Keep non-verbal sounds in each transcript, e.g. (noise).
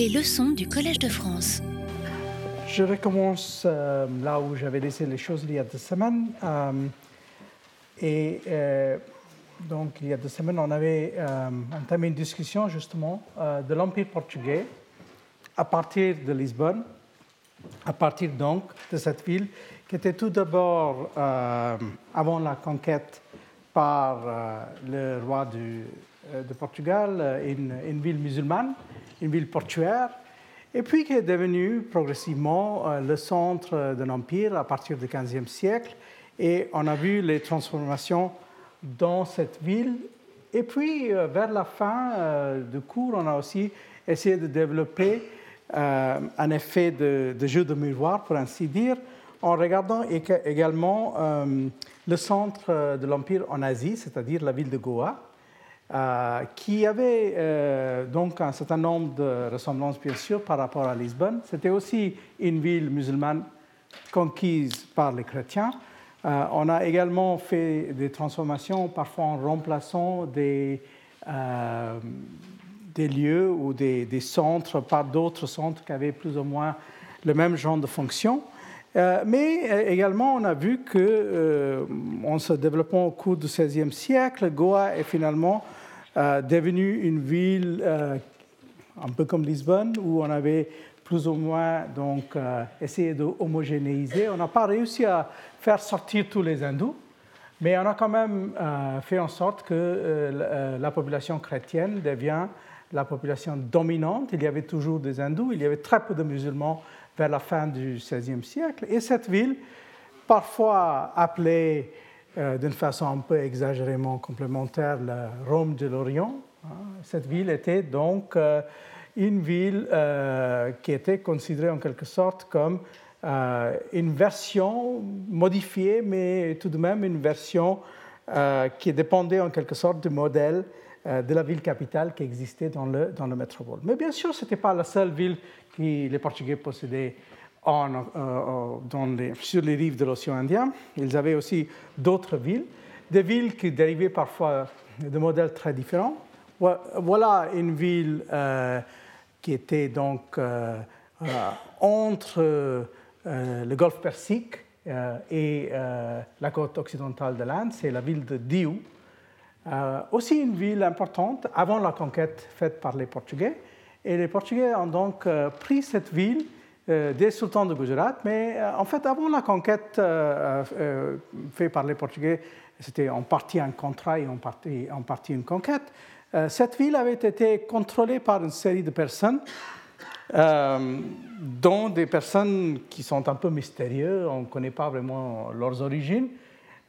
Les leçons du Collège de France. Je recommence euh, là où j'avais laissé les choses il y a deux semaines. Euh, et euh, donc, il y a deux semaines, on avait entamé une discussion justement de l'Empire portugais à partir de Lisbonne, à partir donc de cette ville qui était tout d'abord, avant la conquête par le roi de Portugal, une ville musulmane une ville portuaire, et puis qui est devenue progressivement euh, le centre d'un empire à partir du XVe siècle. Et on a vu les transformations dans cette ville. Et puis, euh, vers la fin euh, du cours, on a aussi essayé de développer un effet de, de, jeu de miroir, pour ainsi dire, en regardant également le centre de l'empire en Asie, c'est-à-dire la ville de Goa, euh, qui avait euh, donc un certain nombre de ressemblances, bien sûr, par rapport à Lisbonne. C'était aussi une ville musulmane conquise par les chrétiens. Euh, on a également fait des transformations, parfois en remplaçant des, lieux ou des, centres par d'autres centres qui avaient plus ou moins le même genre de fonction. mais également, on a vu que, en se développant au cours du XVIe siècle, Goa est finalement euh, devenue une ville euh, un peu comme Lisbonne, où on avait plus ou moins donc, euh, essayé de homogénéiser. On n'a pas réussi à faire sortir tous les hindous, mais on a quand même fait en sorte que la population chrétienne devient la population dominante. Il y avait toujours des hindous, il y avait très peu de musulmans vers la fin du XVIe siècle. Et cette ville, parfois appelée euh, d'une façon un peu exagérément complémentaire la Rome de l'Orient. Hein. Cette ville était donc euh, une ville euh, qui était considérée en quelque sorte comme une version modifiée, mais tout de même une version qui dépendait en quelque sorte du modèle de la ville capitale qui existait dans le, dans le métropole. Mais bien sûr, ce n'était pas la seule ville que les Portugais possédaient euh, euh, sur les rives de l'océan Indien. Ils avaient aussi d'autres villes, des villes qui dérivaient parfois de modèles très différents. Voilà une ville euh, qui était donc entre le golfe Persique et la côte occidentale de l'Inde, c'est la ville de Diu. aussi une ville importante avant la conquête faite par les Portugais. Et les Portugais ont donc pris cette ville des sultans de Gujarat. Mais euh, en fait, avant la conquête euh, faite par les Portugais, c'était en partie un contrat et en partie une conquête. cette ville avait été contrôlée par une série de personnes, dont des personnes qui sont un peu mystérieuses, on ne connaît pas vraiment leurs origines.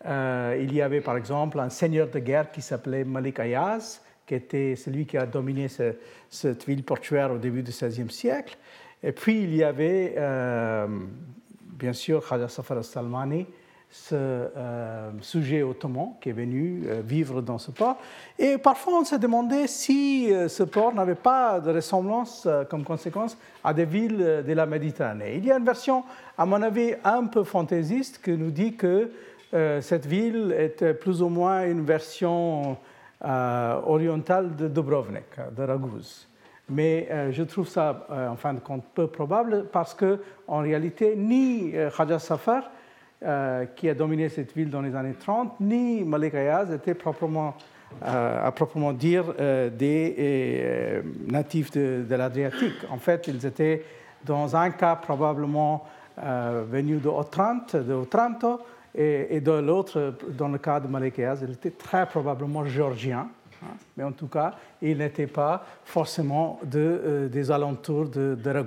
il y avait par exemple un seigneur de guerre qui s'appelait Malik Ayaz, qui était celui qui a dominé cette ville portuaire au début du XVIe siècle. Et puis il y avait, euh, bien sûr, Khaja Safar al-Salmani, ce euh, sujet ottoman qui est venu euh, vivre dans ce port. Et parfois, on s'est demandé si ce port n'avait pas de ressemblance comme conséquence à des villes de la Méditerranée. Il y a une version, à mon avis, un peu fantaisiste qui nous dit que cette ville était plus ou moins une version orientale de Dubrovnik, de Raguse mais euh, je trouve ça, euh, en fin de compte, peu probable parce que, en réalité, ni euh, Khaja Safar, qui a dominé cette ville dans les années 30, ni Malik Ayaz étaient à proprement dire des natifs de, l'Adriatique. En fait, ils étaient, dans un cas, probablement venus de Otranto, de Otranto et, et de l'autre, dans le cas de Malik Ayaz, ils étaient très probablement géorgiens. Hein. Mais en tout cas, il n'était pas forcément euh, des alentours de, de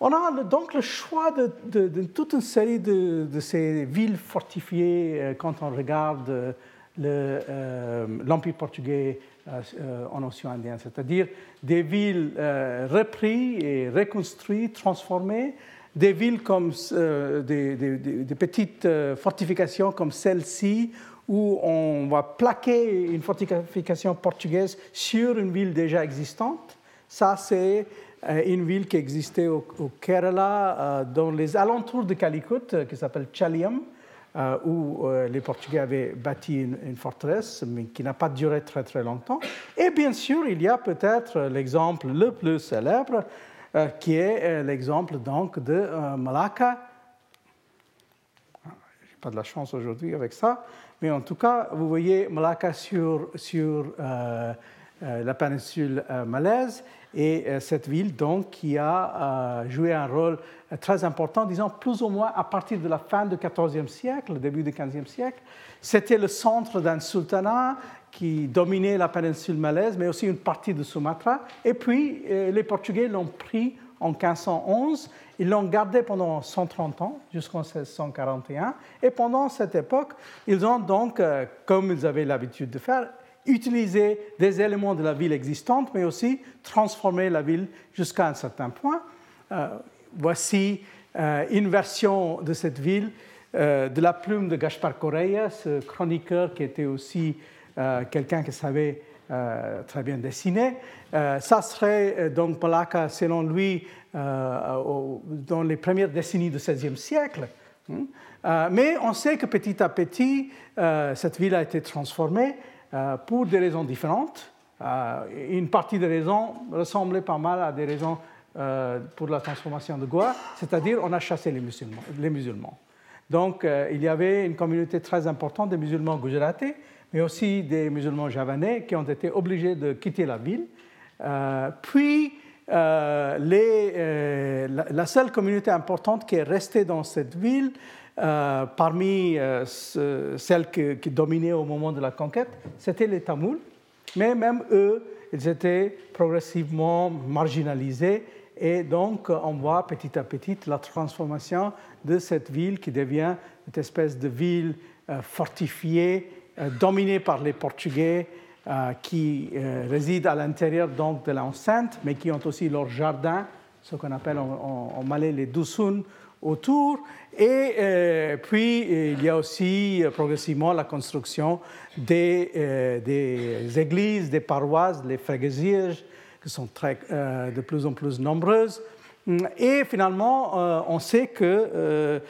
On a donc le choix de, toute une série de, ces villes fortifiées euh, quand on regarde euh, l'Empire portugais en Océan Indien, c'est-à-dire des villes reprises et reconstruites, transformées, des villes comme des, petites fortifications comme celle-ci, où on va plaquer une fortification portugaise sur une ville déjà existante. Ça, c'est euh, une ville qui existait au, Kerala, euh, dans les alentours de Calicut, euh, qui s'appelle Chaliam. où les Portugais avaient bâti une, forteresse, mais qui n'a pas duré très très longtemps. Et bien sûr, il y a peut-être l'exemple le plus célèbre, qui est l'exemple donc de Malacca. Ah, Je n'ai pas de la chance aujourd'hui avec ça, mais en tout cas, vous voyez Malacca sur, sur la péninsule malaise et euh, cette ville donc qui a euh, joué un rôle euh, très important, disons plus ou moins à partir de la fin du XIVe siècle, le début du XVe siècle. C'était le centre d'un sultanat qui dominait la péninsule malaise, mais aussi une partie de Sumatra. Et puis les Portugais l'ont pris en 1511. Ils l'ont gardé pendant 130 ans, jusqu'en 1641. Et pendant cette époque, ils ont donc, comme ils avaient l'habitude de faire, utiliser des éléments de la ville existante, mais aussi transformer la ville jusqu'à un certain point. Euh, voici euh, une version de cette ville euh, de la plume de Gaspar Correia, ce chroniqueur qui était aussi quelqu'un qui savait très bien dessiner. ça serait donc Palaka, selon lui, dans les premières décennies du XVIe siècle. Hein. mais on sait que petit à petit, cette ville a été transformée euh, pour des raisons différentes. Euh, une partie des raisons ressemblait pas mal à des raisons euh, pour la transformation de Goa, c'est-à-dire on a chassé les musulmans. Donc il y avait une communauté très importante de musulmans gujaratais, mais aussi des musulmans javanais qui ont été obligés de quitter la ville. puis les, la, seule communauté importante qui est restée dans cette ville, euh, parmi euh, celles qui, dominaient au moment de la conquête, c'était les Tamouls. Mais même eux, ils étaient progressivement marginalisés. Et donc, on voit petit à petit la transformation de cette ville qui devient une espèce de ville euh, fortifiée, dominée par les Portugais, qui résident à l'intérieur donc de l'enceinte, mais qui ont aussi leur jardin, ce qu'on appelle en, malais les dusun, autour. Et euh, puis, il y a aussi euh, progressivement la construction des, euh, des églises, des paroisses, les fréguesiers, qui sont de plus en plus nombreuses. Et finalement, on sait que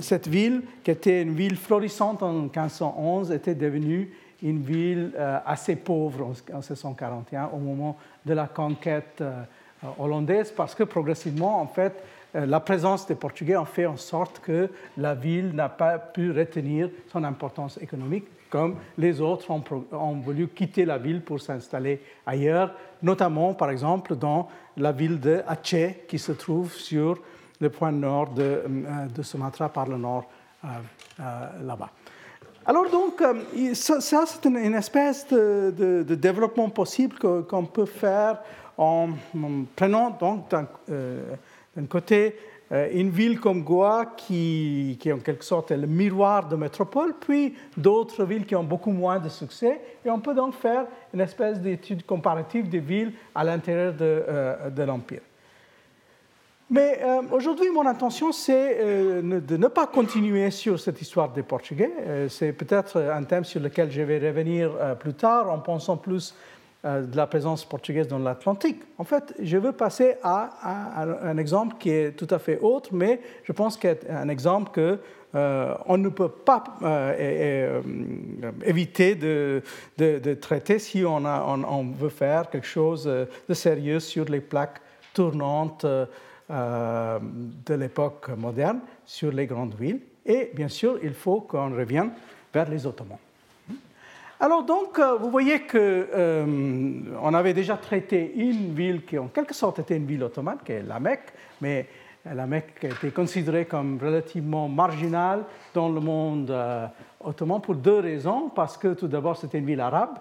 cette ville, qui était une ville florissante en 1511, était devenue une ville assez pauvre en 1641 au moment de la conquête hollandaise, parce que progressivement, en fait, euh, la présence des Portugais a fait en sorte que la ville n'a pas pu retenir son importance économique, comme les autres ont, voulu quitter la ville pour s'installer ailleurs, notamment par exemple dans la ville de Aceh, qui se trouve sur le point nord de, euh, Sumatra par le nord euh, là-bas. Alors donc, ça, c'est une, espèce de, développement possible qu'on peut faire en, prenant donc d'un côté, euh, une ville comme Goa qui, qui, en quelque sorte est le miroir de métropole, puis d'autres villes qui ont beaucoup moins de succès. Et on peut donc faire une espèce d'étude comparative des villes à l'intérieur de, euh, de l'Empire. Mais euh, aujourd'hui, mon intention, c'est de ne pas continuer sur cette histoire des Portugais. c'est peut-être un thème sur lequel je vais revenir plus tard en pensant plus euh, de la présence portugaise dans l'Atlantique. En fait, je veux passer à, un exemple qui est tout à fait autre, mais je pense qu'il est un exemple que euh, on ne peut pas euh, éviter de, de, traiter si on, a, on, veut faire quelque chose de sérieux sur les plaques tournantes de l'époque moderne sur les grandes villes. Et bien sûr, il faut qu'on revienne vers les Ottomans. Alors donc, euh, vous voyez qu'on euh, avait déjà traité une ville qui en quelque sorte était une ville ottomane, qui est la Mecque, mais la Mecque était considérée comme relativement marginale dans le monde euh, ottoman pour deux raisons. Parce que tout d'abord, c'était une ville arabe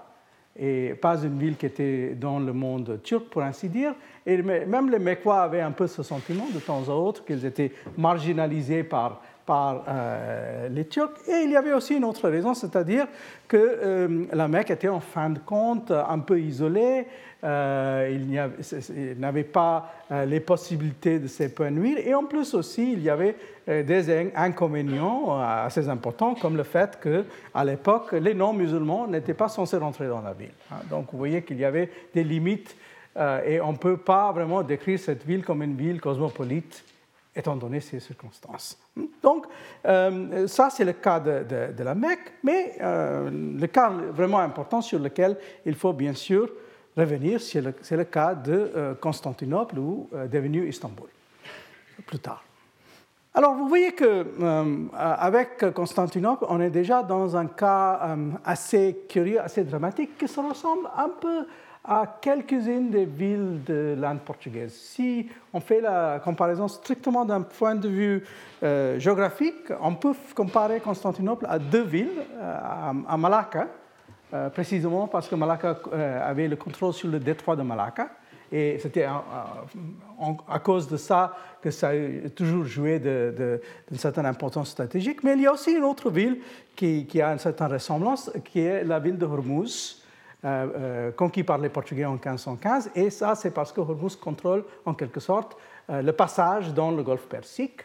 et pas une ville qui était dans le monde turc, pour ainsi dire. Et même les Mecquois avaient un peu ce sentiment de temps à autre qu'ils étaient marginalisés par par euh, les Turcs. Et il y avait aussi une autre raison, c'est-à-dire que euh, la Mecque était en fin de compte un peu isolée, euh, il n'avait pas les possibilités de s'épanouir, et en plus aussi, il y avait des inconvénients assez importants, comme le fait qu'à l'époque, les non-musulmans n'étaient pas censés rentrer dans la ville. Hein. Donc vous voyez qu'il y avait des limites, et on ne peut pas vraiment décrire cette ville comme une ville cosmopolite étant donné ces circonstances. Donc, euh, ça, c'est le cas de, la Mecque, mais euh, le cas vraiment important sur lequel il faut bien sûr revenir, c'est le, cas de euh, Constantinople ou devenu Istanbul, plus tard. Alors, vous voyez que avec Constantinople, on est déjà dans un cas assez curieux, assez dramatique, qui se ressemble un peu à quelques-unes des villes de langue portugaise. Si on fait la comparaison strictement d'un point de vue euh, géographique, on peut comparer Constantinople à deux villes, euh, à, Malacca, euh, précisément parce que Malacca avait le contrôle sur le détroit de Malacca. Et c'était à cause de ça que ça a toujours joué d'une certaine importance stratégique. Mais il y a aussi une autre ville qui, a une certaine ressemblance, qui est la ville de Hormuz, conquis par les Portugais en 1515, et ça c'est parce que Hormuz contrôle en quelque sorte euh, le passage dans le golfe Persique.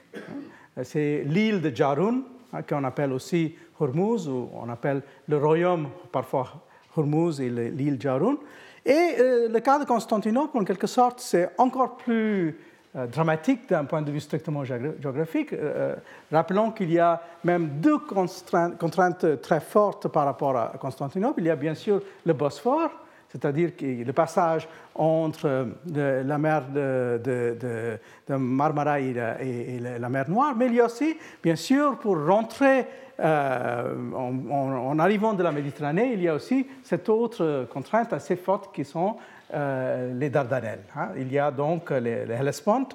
C'est l'île de Jarun, hein, qu'on appelle aussi Hormuz, ou on appelle le royaume parfois Hormuz et l'île Jarun. Et le cas de Constantinople, en quelque sorte, c'est encore plus euh, dramatique d'un point de vue strictement géographique. Euh, euh, rappelons qu'il y a même deux contraintes très fortes par rapport à Constantinople. Il y a bien sûr le Bosphore, c'est-à-dire le passage entre la mer de, de, Marmara et la, mer Noire, mais il y a aussi, bien sûr, pour rentrer en, arrivant de la Méditerranée, il y a aussi cette autre contrainte assez forte qui sont euh, les Dardanelles. Hein. Il y a donc les, les Hellespont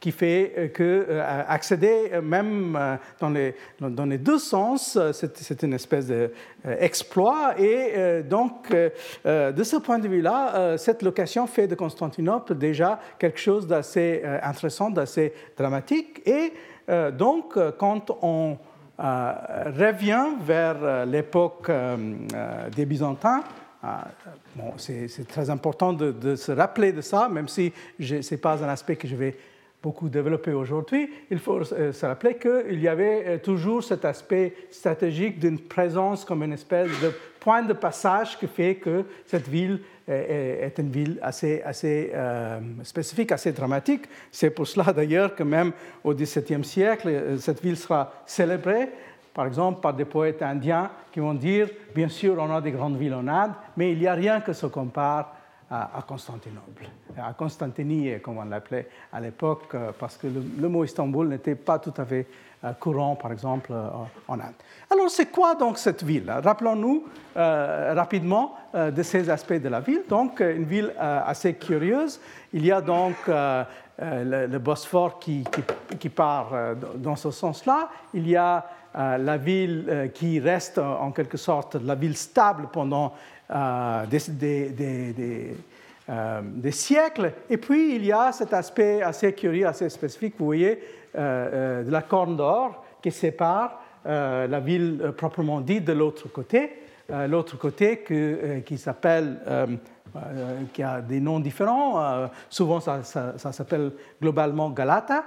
qui fait euh, que euh, accéder même dans les, dans les deux sens, c'est une espèce d'exploit. et donc, de ce point de vue-là, cette location fait de Constantinople déjà quelque chose d'assez intéressant, d'assez dramatique. Et donc, quand on revient vers l'époque des Byzantins, bon, c'est très important de, se rappeler de ça, même si ce n'est pas un aspect que je vais beaucoup développer aujourd'hui. Il faut euh, se rappeler qu'il y avait euh, toujours cet aspect stratégique d'une présence comme une espèce de point de passage qui fait que cette ville est une ville assez, assez euh, spécifique, assez dramatique. C'est pour cela d'ailleurs que même au XVIIe siècle, cette ville sera célébrée par exemple par des poètes indiens qui vont dire, bien sûr, on a des grandes villes en Inde, mais il n'y a rien que se compare à, Constantinople, à Constantinie, comme on l'appelait à l'époque, euh, parce que le, mot Istanbul n'était pas tout à fait euh, courant, par exemple, euh, en Inde. Alors, c'est quoi donc cette ville? Rappelons-nous rapidement de ces aspects de la ville. Donc, une ville assez curieuse. Il y a donc le, Bosphore qui, qui, qui part dans ce sens-là. Il y a la ville euh, qui reste en quelque sorte la ville stable pendant euh, des, siècles. Et puis il y a cet aspect assez curieux, assez spécifique, vous voyez, de la Corne d'Or qui sépare la ville proprement dite de l'autre côté. l'autre côté qui s'appelle qui a des noms différents. souvent, ça s'appelle globalement Galata.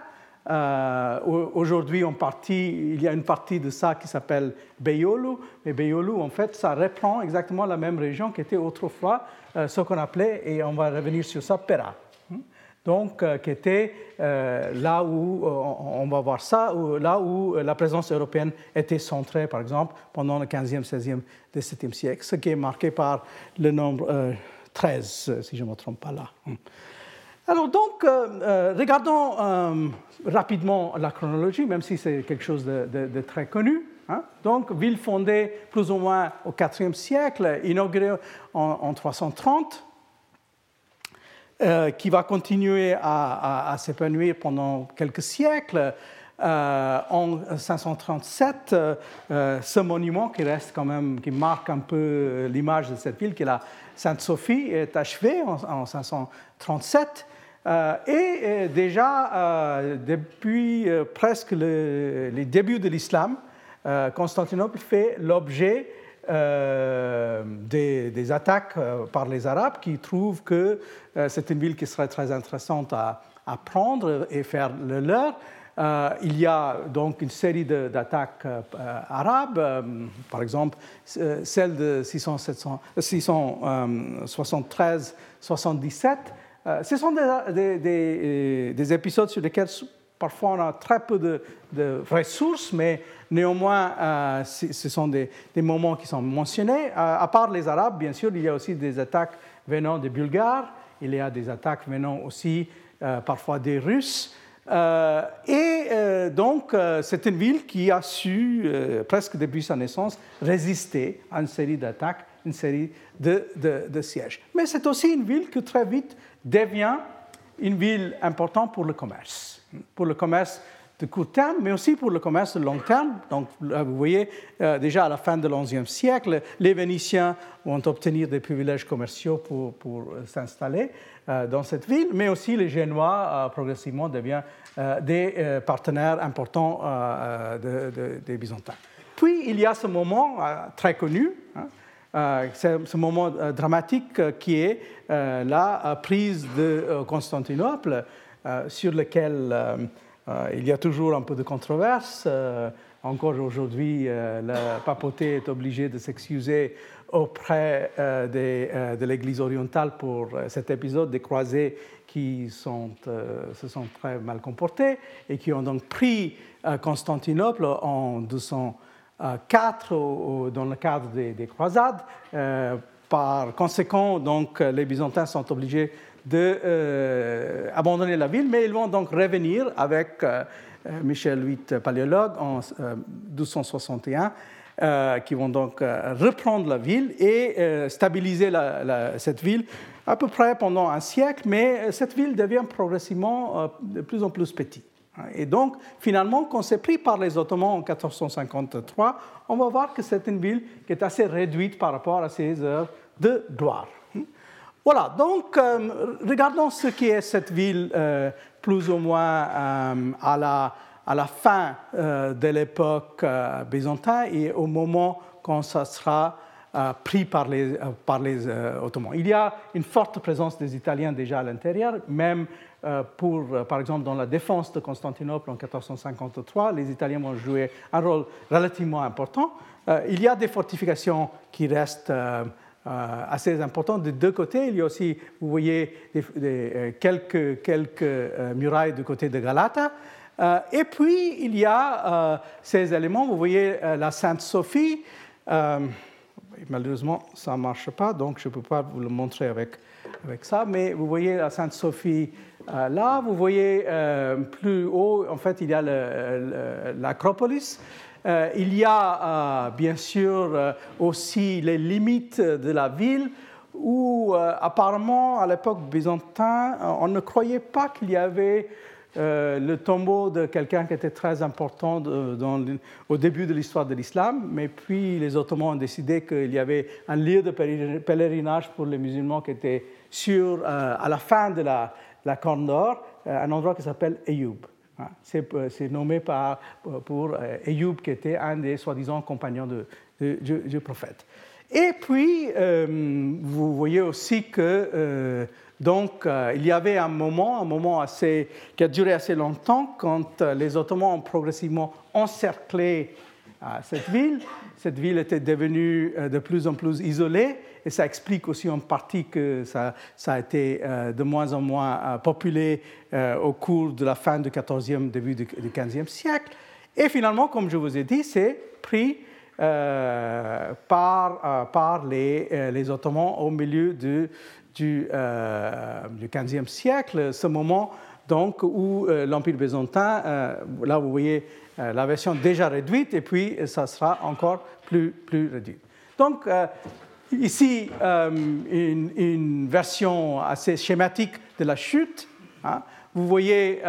Euh, aujourd'hui, il y a une partie de ça qui s'appelle Beyoğlu, mais Beyoğlu, en fait, ça reprend exactement la même région qui était autrefois euh, ce qu'on appelait, et on va revenir sur ça, Pera. Hmm? Donc, euh, qui était là où, on va voir ça, là où la présence européenne était centrée, par exemple, pendant le 15e, 16e, 17e siècle, ce qui est marqué par le nombre 13, si je ne me trompe pas là. Alors donc, euh, euh, regardons euh, rapidement la chronologie, même si c'est quelque chose de, très connu. Hein. Donc, ville fondée plus ou moins au IVe siècle, inaugurée en, 330, qui va continuer à, s'épanouir pendant quelques siècles. en 537, ce monument qui reste quand même, qui marque un peu l'image de cette ville, qui est la Sainte-Sophie, est achevé en 537. Euh, et euh, déjà, euh, depuis presque les débuts de l'islam, Constantinople fait l'objet des, attaques par les Arabes qui trouvent que c'est une ville qui serait très intéressante à, prendre et faire le leur. il y a donc une série d'attaques arabes, par exemple celle de 673-77, euh, ce sont des, euh, des, épisodes sur lesquels parfois on a très peu de, vraies sources, mais néanmoins, ce sont des, moments qui sont mentionnés. à part les Arabes, bien sûr, il y a aussi des attaques venant des Bulgares, il y a des attaques venant aussi parfois des Russes. Euh, et euh, donc, euh, c'est une ville qui a su, presque depuis sa naissance, résister à une série d'attaques, une série de, sièges. Mais c'est aussi une ville qui très vite devient une ville importante pour le commerce, pour le commerce de court terme, mais aussi pour le commerce de long terme. Donc, vous voyez, déjà à la fin du XIe siècle, les Vénitiens vont obtenir des privilèges commerciaux pour, pour s'installer. Euh, dans cette ville, mais aussi les Génois euh, progressivement deviennent euh, des partenaires importants des Byzantins. Puis il y a ce moment très connu, hein, ce moment dramatique qui est la prise de Constantinople, sur lequel il y a toujours un peu de controverse. encore aujourd'hui, la papauté est obligée de s'excuser auprès euh, euh, de l'Église orientale pour euh, cet épisode des croisés qui se sont très mal comportés et qui ont donc pris Constantinople en 204 dans le cadre des, croisades. par conséquent, donc, les Byzantins sont obligés d'abandonner la ville, mais ils vont donc revenir avec Michel VIII, paléologue, en 1261 euh, qui vont donc euh, reprendre la ville et euh, stabiliser cette ville à peu près pendant un siècle, mais cette ville devient progressivement de plus en plus petite. Et donc, finalement, quand c'est pris par les Ottomans en 1453, on va voir que c'est une ville qui est assez réduite par rapport à ses heures de gloire. Voilà, donc regardons ce qui est cette ville plus ou moins à la à la fin euh, de l'époque euh, byzantine et au moment quand ça sera euh, pris par les, par les Ottomans. Il y a une forte présence des Italiens déjà à l'intérieur, même pour, par exemple, dans la défense de Constantinople en 1453, les Italiens vont jouer un rôle relativement important. il y a des fortifications qui restent assez importantes de deux côtés. Il y a aussi, vous voyez, quelques, quelques murailles du côté de Galata. Euh, et puis, il y a euh, ces éléments. Vous voyez euh, la Sainte Sophie. Malheureusement, ça ne marche pas, donc je ne peux pas vous le montrer avec, avec ça. Mais vous voyez la Sainte Sophie là. Vous voyez plus haut, en fait, il y a l'Acropolis. il y a bien sûr aussi les limites de la ville où apparemment à l'époque byzantine, on ne croyait pas qu'il y avait euh, le tombeau de quelqu'un qui était très important au début de l'histoire de l'islam, mais puis les Ottomans ont décidé qu'il y avait un lieu de pèlerinage pour les musulmans qui était sur, euh, à la fin de la, Corne d'Or, euh, un endroit qui s'appelle Ayoub. Hein, c'est nommé pour Ayoub, qui était un des soi-disant compagnons du, prophète. Et puis, vous voyez aussi que donc, euh, il y avait un moment, un moment assez, qui a duré assez longtemps, quand euh, les Ottomans ont progressivement encerclé euh, cette ville. Cette ville était devenue de plus en plus isolée, et ça explique aussi en partie que ça, a été de moins en moins populé au cours de la fin du XIVe, début du XVe siècle. Et finalement, comme je vous ai dit, c'est pris par, par les, les, Ottomans au milieu du, euh, du XVe siècle, ce moment donc, où euh, l'Empire byzantin, euh, là vous voyez la version déjà réduite, et puis ça sera encore plus, plus réduit. Donc, ici, une, une, version assez schématique de la chute. Hein. Vous voyez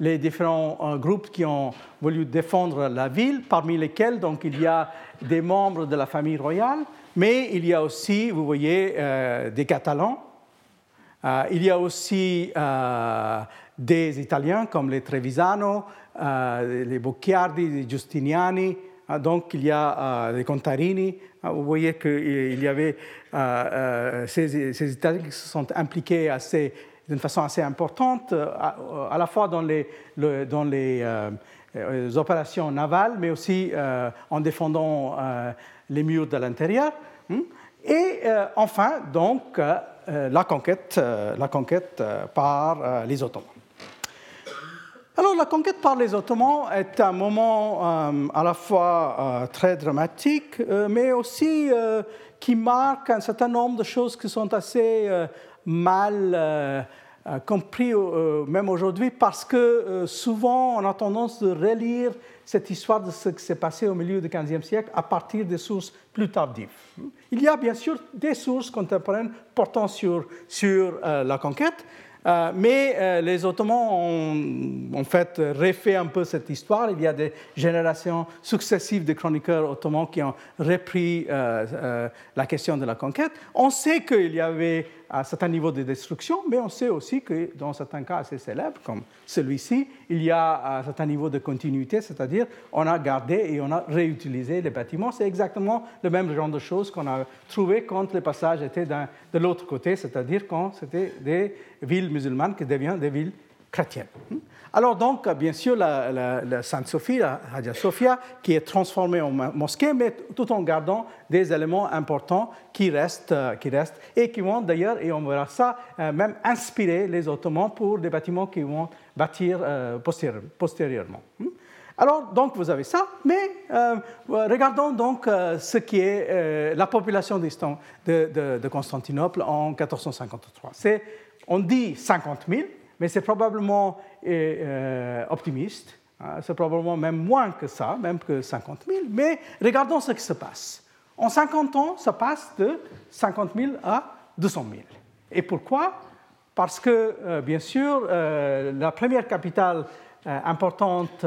les différents groupes qui ont voulu défendre la ville, parmi lesquels donc, il y a des membres de la famille royale, mais il y a aussi, vous voyez, euh, des Catalans. Euh, il y a aussi euh, des Italiens comme les Trevisano, les Bocchiardi, les Giustiniani. donc il y a des Contarini. vous voyez qu'il y avait ces, Italiens qui se sont impliqués d'une façon assez importante, à, la fois dans les, dans les opérations navales, mais aussi en défendant les murs de l'intérieur. Hmm? Et euh, enfin, donc, euh, euh, la conquête, la conquête par les Ottomans. Alors la conquête par les Ottomans est un moment à la fois très dramatique, mais aussi qui marque un certain nombre de choses qui sont assez mal compris même aujourd'hui parce que souvent on a tendance de relire cette histoire de ce qui s'est passé au milieu du XVe siècle à partir des sources plus tardives. Il y a bien sûr des sources contemporaines portant sur, sur euh, la conquête, euh, mais euh, les Ottomans ont en fait refait un peu cette histoire. Il y a des générations successives de chroniqueurs ottomans qui ont repris la question de la conquête. On sait qu'il y avait un certain niveau de destruction, mais on sait aussi que dans certains cas assez célèbres, comme celui-ci, il y a un certain niveau de continuité, c'est-à-dire on a gardé et on a réutilisé les bâtiments. C'est exactement le même genre de choses qu'on a trouvé quand le passage était de l'autre côté, c'est-à-dire quand c'était des villes musulmanes qui deviennent des villes Alors donc, bien sûr, la, Sainte Sophie, la Hagia Sophia, qui est transformée en mosquée, mais tout en gardant des éléments importants qui restent, euh, qui restent et qui vont d'ailleurs, et on verra ça, euh, même inspirer les Ottomans pour des bâtiments qu'ils vont bâtir euh, postérieurement. Hmm? Alors, donc, vous avez ça, mais regardons donc ce qui est la population de, de, de, Constantinople en 1453. On dit 50 000, mais c'est probablement euh, optimiste. Hein. c'est probablement même moins que ça, même que 50 000. Mais regardons ce qui se passe. En 50 ans, ça passe de 50 000 à 200 000. Et pourquoi? Parce que, euh, bien sûr, euh, la première capitale importante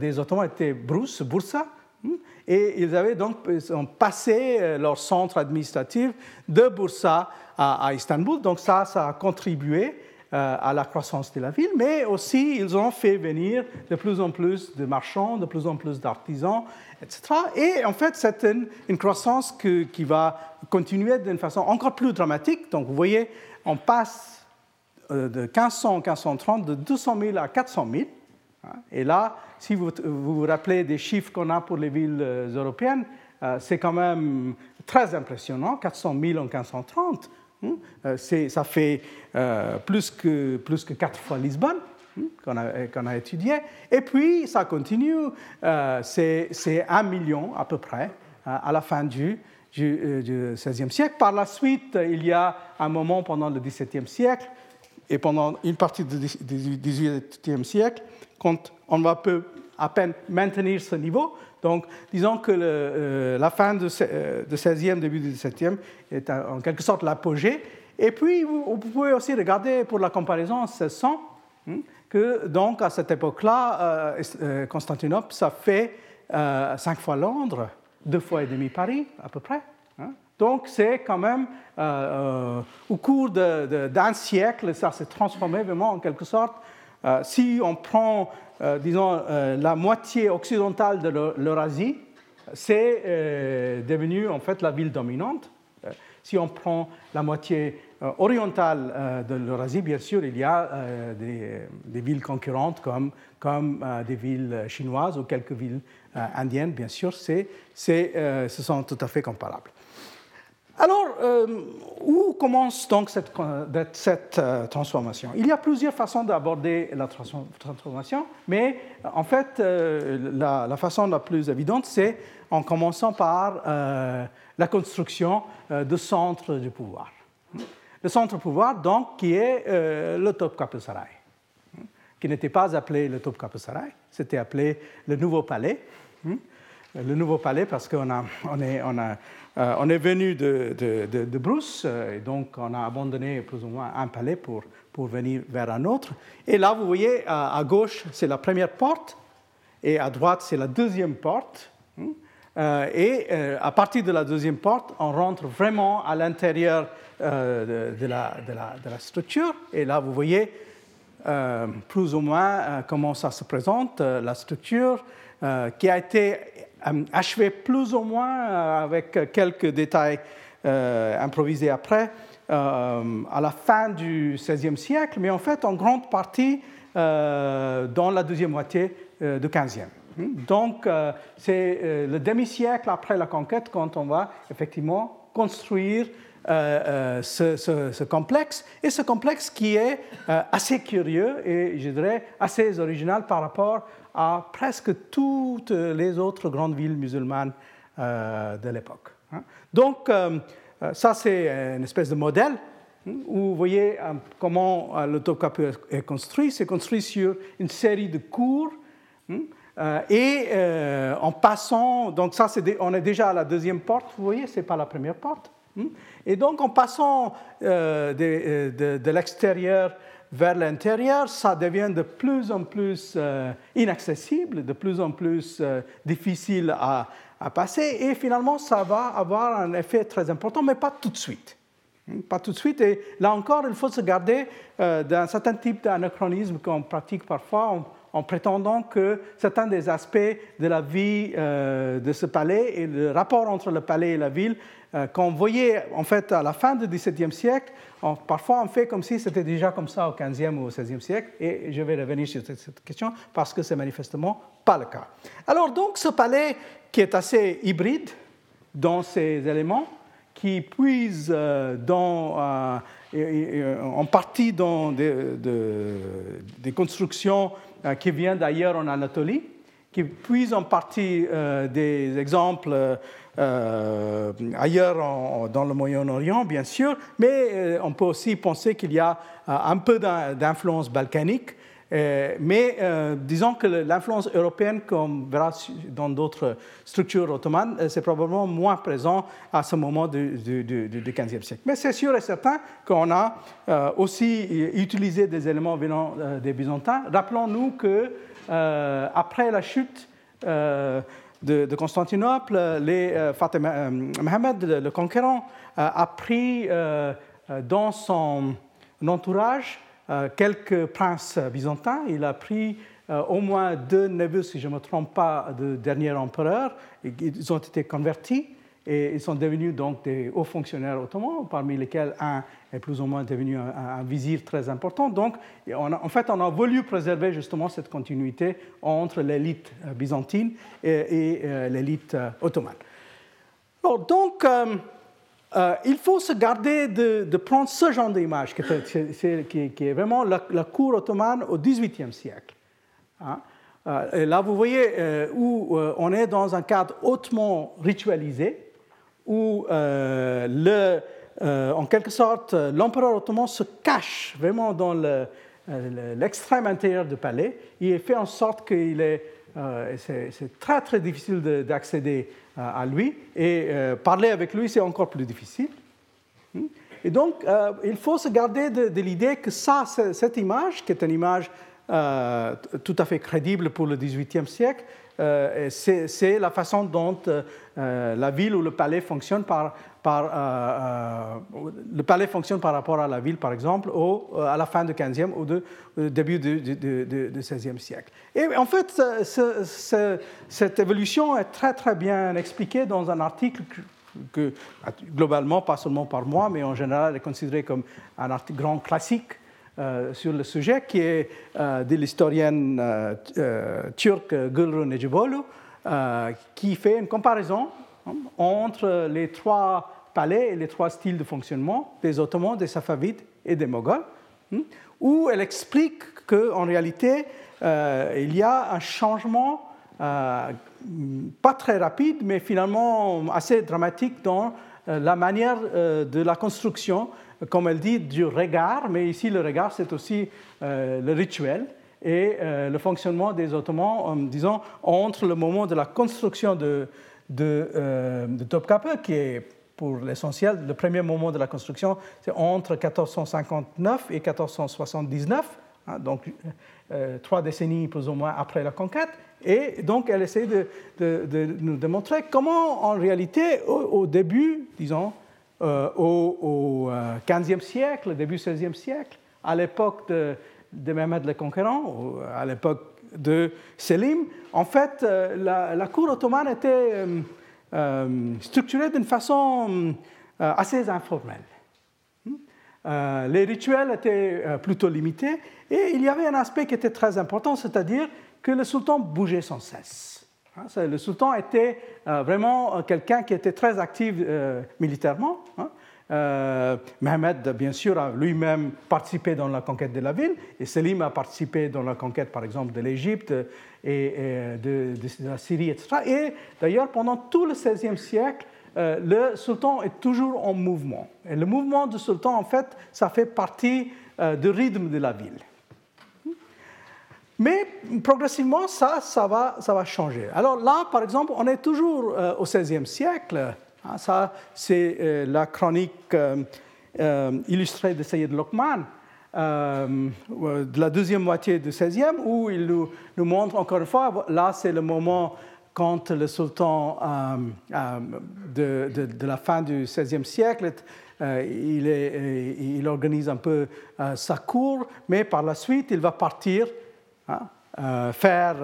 des Ottomans était Bruce, Bursa, hein. et ils avaient donc passé leur centre administratif de Bursa à, Istanbul. Donc ça, ça a contribué à la croissance de la ville, mais aussi ils ont fait venir de plus en plus de marchands, de plus en plus d'artisans, etc. Et en fait, c'est une, croissance qui va continuer d'une façon encore plus dramatique. Donc vous voyez, on passe euh, de 1500 1530 de 200 000 à 400 000. Hein. Et là, si vous vous, rappelez des chiffres qu'on a pour les villes euh, européennes, c'est quand même très impressionnant, 400 000 en 1530. Hmm? Euh, ça fait euh, plus, que, plus que quatre fois Lisbonne hmm, qu'on a, étudié. Et puis, ça continue, euh, c'est un million à peu près à la fin du, du, XVIe siècle. Par la suite, il y a un moment pendant le XVIIe siècle et pendant une partie du XVIIIe siècle, quand on va peu, à peine maintenir ce niveau, donc, disons que euh, la fin du XVIe, début du XVIIe est en quelque sorte l'apogée. Et puis, vous, pouvez aussi regarder pour la comparaison en 1600 hein, que, donc, à cette époque-là, euh, euh, Constantinople, ça fait cinq fois Londres, deux fois et demi Paris, à peu près. Hein. Donc, c'est quand même, au cours d'un siècle, ça s'est transformé vraiment en quelque sorte. si on prend euh, disons, euh, la moitié occidentale de l'Eurasie, c'est euh, devenu en fait la ville dominante. Si on prend la moitié orientale de l'Eurasie, bien sûr, il y a des, villes concurrentes comme, comme des villes chinoises ou quelques villes indiennes, bien sûr, c'est, ce sont tout à fait comparables. Alors, euh, où commence donc cette, cette euh, transformation? Il y a plusieurs façons d'aborder la transformation, mais en fait, euh, la, façon la plus évidente, c'est en commençant par la construction de centres du pouvoir. Le centre du pouvoir, donc, qui est le Topkapı Saray, qui n'était pas appelé le Topkapı Saray, c'était appelé le Nouveau Palais. Le Nouveau Palais parce qu'on a, on est, on a euh, on est venu de, de, Bruce, euh, et donc on a abandonné plus ou moins un palais pour, pour venir vers un autre. Et là, vous voyez, à, gauche, c'est la première porte, et à droite, c'est la deuxième porte. Hein. Euh, et à partir de la deuxième porte, on rentre vraiment à l'intérieur de, la, la, structure. Et là, vous voyez plus ou moins comment ça se présente, la structure qui a été achevé plus ou moins euh, avec quelques détails euh, improvisés après, à la fin du XVIe siècle, mais en fait en grande partie dans la deuxième moitié du XVe. Donc c'est le demi-siècle après la conquête quand on va effectivement construire ce, complexe, et ce complexe qui est assez curieux et je dirais assez original par rapport à presque toutes les autres grandes villes musulmanes de l'époque. Hein. Donc, ça c'est une espèce de modèle hein, où vous voyez comment le Topkapi est construit. C'est construit sur une série de cours hein, euh, et euh, en passant, donc ça, on est déjà à la deuxième porte, vous voyez, ce n'est pas la première porte. Et donc en passant euh, de, l'extérieur vers l'intérieur, ça devient de plus en plus inaccessible, de plus en plus difficile à, passer, et finalement ça va avoir un effet très important, mais pas tout de suite. Hmm? Pas tout de suite, et là encore, il faut se garder d'un certain type d'anachronisme qu'on pratique parfois en prétendant que certains des aspects de la vie euh, de ce palais et le rapport entre le palais et la ville, euh, qu'on voyait en fait à la fin du XVIIe siècle, parfois on fait comme si c'était déjà comme ça au XVe ou au XVIe siècle, et je vais revenir sur cette, question parce que c'est manifestement pas le cas. Alors donc ce palais qui est assez hybride dans ses éléments, qui puise euh, dans, en partie dans des, constructions euh, qui vient d'ailleurs en Anatolie, qui puise en partie euh, des exemples euh, ailleurs dans le Moyen-Orient, bien sûr, mais on peut aussi penser qu'il y a un peu d'influence balkanique. mais disons que l'influence européenne, comme on verra dans d'autres structures ottomanes, c'est probablement moins présent à ce moment du, XVe siècle. Mais c'est sûr et certain qu'on a aussi utilisé des éléments venant des Byzantins. Rappelons-nous que après la chute de, Constantinople, les, Mohamed le conquérant a pris dans son entourage quelques princes byzantins. Il a pris au moins deux neveux, si je ne me trompe pas, de dernier empereur. Ils ont été convertis et ils sont devenus donc des hauts fonctionnaires ottomans, parmi lesquels un est plus ou moins devenu un, vizir très important. Donc, en fait, on a voulu préserver justement cette continuité entre l'élite euh, byzantine et, euh, l'élite euh, ottomane. donc, il faut se garder de, prendre ce genre d'image, qui, qui, est vraiment la, cour ottomane au XVIIIe siècle. Hein. Et là, vous voyez où on est dans un cadre hautement ritualisé, où le, euh, en quelque sorte, l'empereur ottoman se cache vraiment dans euh, l'extrême intérieur du palais. Il fait en sorte qu'il est, euh, c'est très très difficile d'accéder à lui et parler avec lui c'est encore plus difficile. Hmm? Et donc, il faut se garder de, l'idée que ça, cette image, qui est une image tout à fait crédible pour le XVIIIe siècle, c'est la façon dont la ville ou le palais fonctionne par, euh, euh, le palais fonctionne par rapport à la ville, par exemple, au, euh, à la fin du 15e ou au début du, du, 16e siècle. Et en fait, cette évolution est très très bien expliquée dans un article que, globalement, pas seulement par moi, mais en général est considéré comme un grand classique sur le sujet, qui est de l'historienne turque Gülru Necibolu, qui fait une comparaison entre les trois palais et les trois styles de fonctionnement des Ottomans, des Safavides et des Moghols, hmm, où elle explique qu'en réalité, euh, il y a un changement euh, pas très rapide, mais finalement assez dramatique dans euh, la manière de la construction, comme elle dit, du regard, mais ici le regard, c'est aussi le rituel et le fonctionnement des Ottomans, disons, entre le moment de la construction de, de, euh, Topkapi, qui est pour l'essentiel, le premier moment de la construction, c'est entre 1459 et 1479, hein, donc euh, trois décennies plus ou moins après la conquête. Et donc, elle essaie de, de, nous démontrer comment, en réalité, au, début, disons, euh, au, XVe e siècle, début XVIe siècle, à l'époque de, de Mehmed le Conquérant, à l'époque de Selim, en fait, euh, la, cour ottomane était euh, euh, structurée d'une façon assez informelle. Hmm? les rituels étaient plutôt limités et il y avait un aspect qui était très important, c'est-à-dire que le sultan bougeait sans cesse. Hein, le sultan était vraiment quelqu'un qui était très actif militairement. Hein. Euh, Mohamed, bien sûr, a lui-même participé dans la conquête de la ville, et Selim a participé dans la conquête, par exemple, de l'Égypte et, de, la Syrie, etc. Et d'ailleurs, pendant tout le XVIe siècle, euh, le sultan est toujours en mouvement. Et le mouvement du sultan, en fait, ça fait partie euh, du rythme de la ville. Mais progressivement, ça, ça va, ça va changer. Alors là, par exemple, on est toujours euh, au XVIe siècle. Hein, ça, c'est la chronique illustrée de Sayyid Lokman. de la deuxième moitié du XVIe, où il nous, montre encore une fois, là c'est le moment quand le sultan euh, euh, de, la fin du XVIe siècle, euh, il, organise un peu sa cour, mais par la suite, il va partir hein, faire,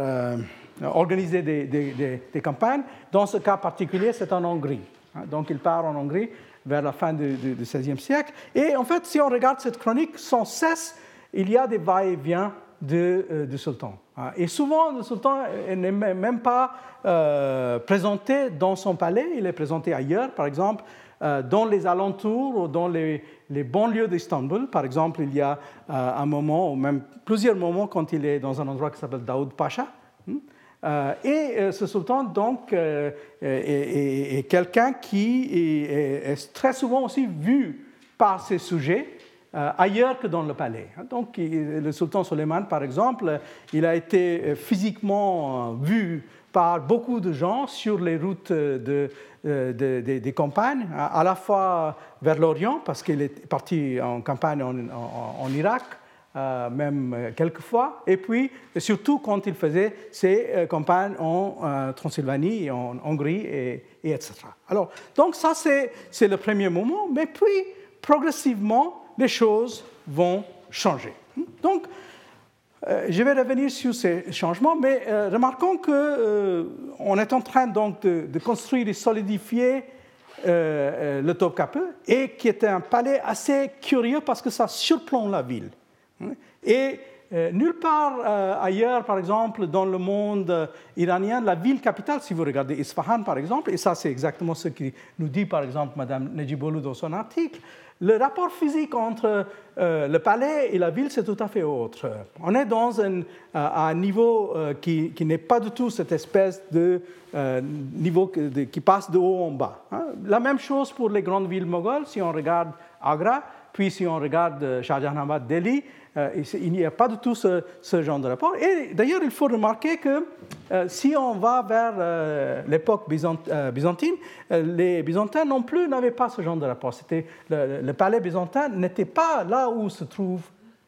organiser des, campagnes. Dans ce cas particulier, c'est en Hongrie. Hein. donc il part en Hongrie vers la fin du, XVIe siècle. Et en fait, si on regarde cette chronique, sans cesse, il y a des va-et-vient du sultan. Hein. Et souvent, le sultan n'est même pas euh, présenté dans son palais, il est présenté ailleurs, par exemple, euh, dans les alentours ou dans les, les banlieues d'Istanbul. Par exemple, il y a euh, un moment, ou même plusieurs moments, quand il est dans un endroit qui s'appelle Daoud Pacha. Hein. et ce sultan, donc, est, quelqu'un qui est, très souvent aussi vu par ses sujets ailleurs que dans le palais. Donc, le sultan Soleiman, par exemple, il a été physiquement vu par beaucoup de gens sur les routes de, euh, des campagnes, à, la fois vers l'Orient, parce qu'il est parti en campagne en, Irak, euh, même euh, quelques fois, et puis surtout quand il faisait ses campagnes en Transylvanie, en Hongrie, et, et, etc. Alors, donc ça, c'est le premier moment, mais puis progressivement, les choses vont changer. Donc, je vais revenir sur ces changements, mais euh, remarquons qu'on euh, est en train donc de, construire et solidifier le Topkapi, et qui est un palais assez curieux parce que ça surplombe la ville. Et nulle part ailleurs, par exemple, dans le monde iranien, la ville capitale, si vous regardez Isfahan, par exemple, et ça c'est exactement ce que nous dit, par exemple, Mme Nejibolou dans son article, le rapport physique entre euh, le palais et la ville, c'est tout à fait autre. On est dans un, un niveau euh, qui, n'est pas du tout cette espèce de euh, niveau qui passe de haut en bas. Hein. La même chose pour les grandes villes mogholes, si on regarde Agra, puis si on regarde Shah Jahanabad, Delhi, euh, il n'y a pas du tout ce, genre de rapport. Et d'ailleurs, il faut remarquer que euh, si on va vers euh, l'époque byzantine, les Byzantins non plus n'avaient pas ce genre de rapport. C'était le, palais byzantin n'était pas là où se trouve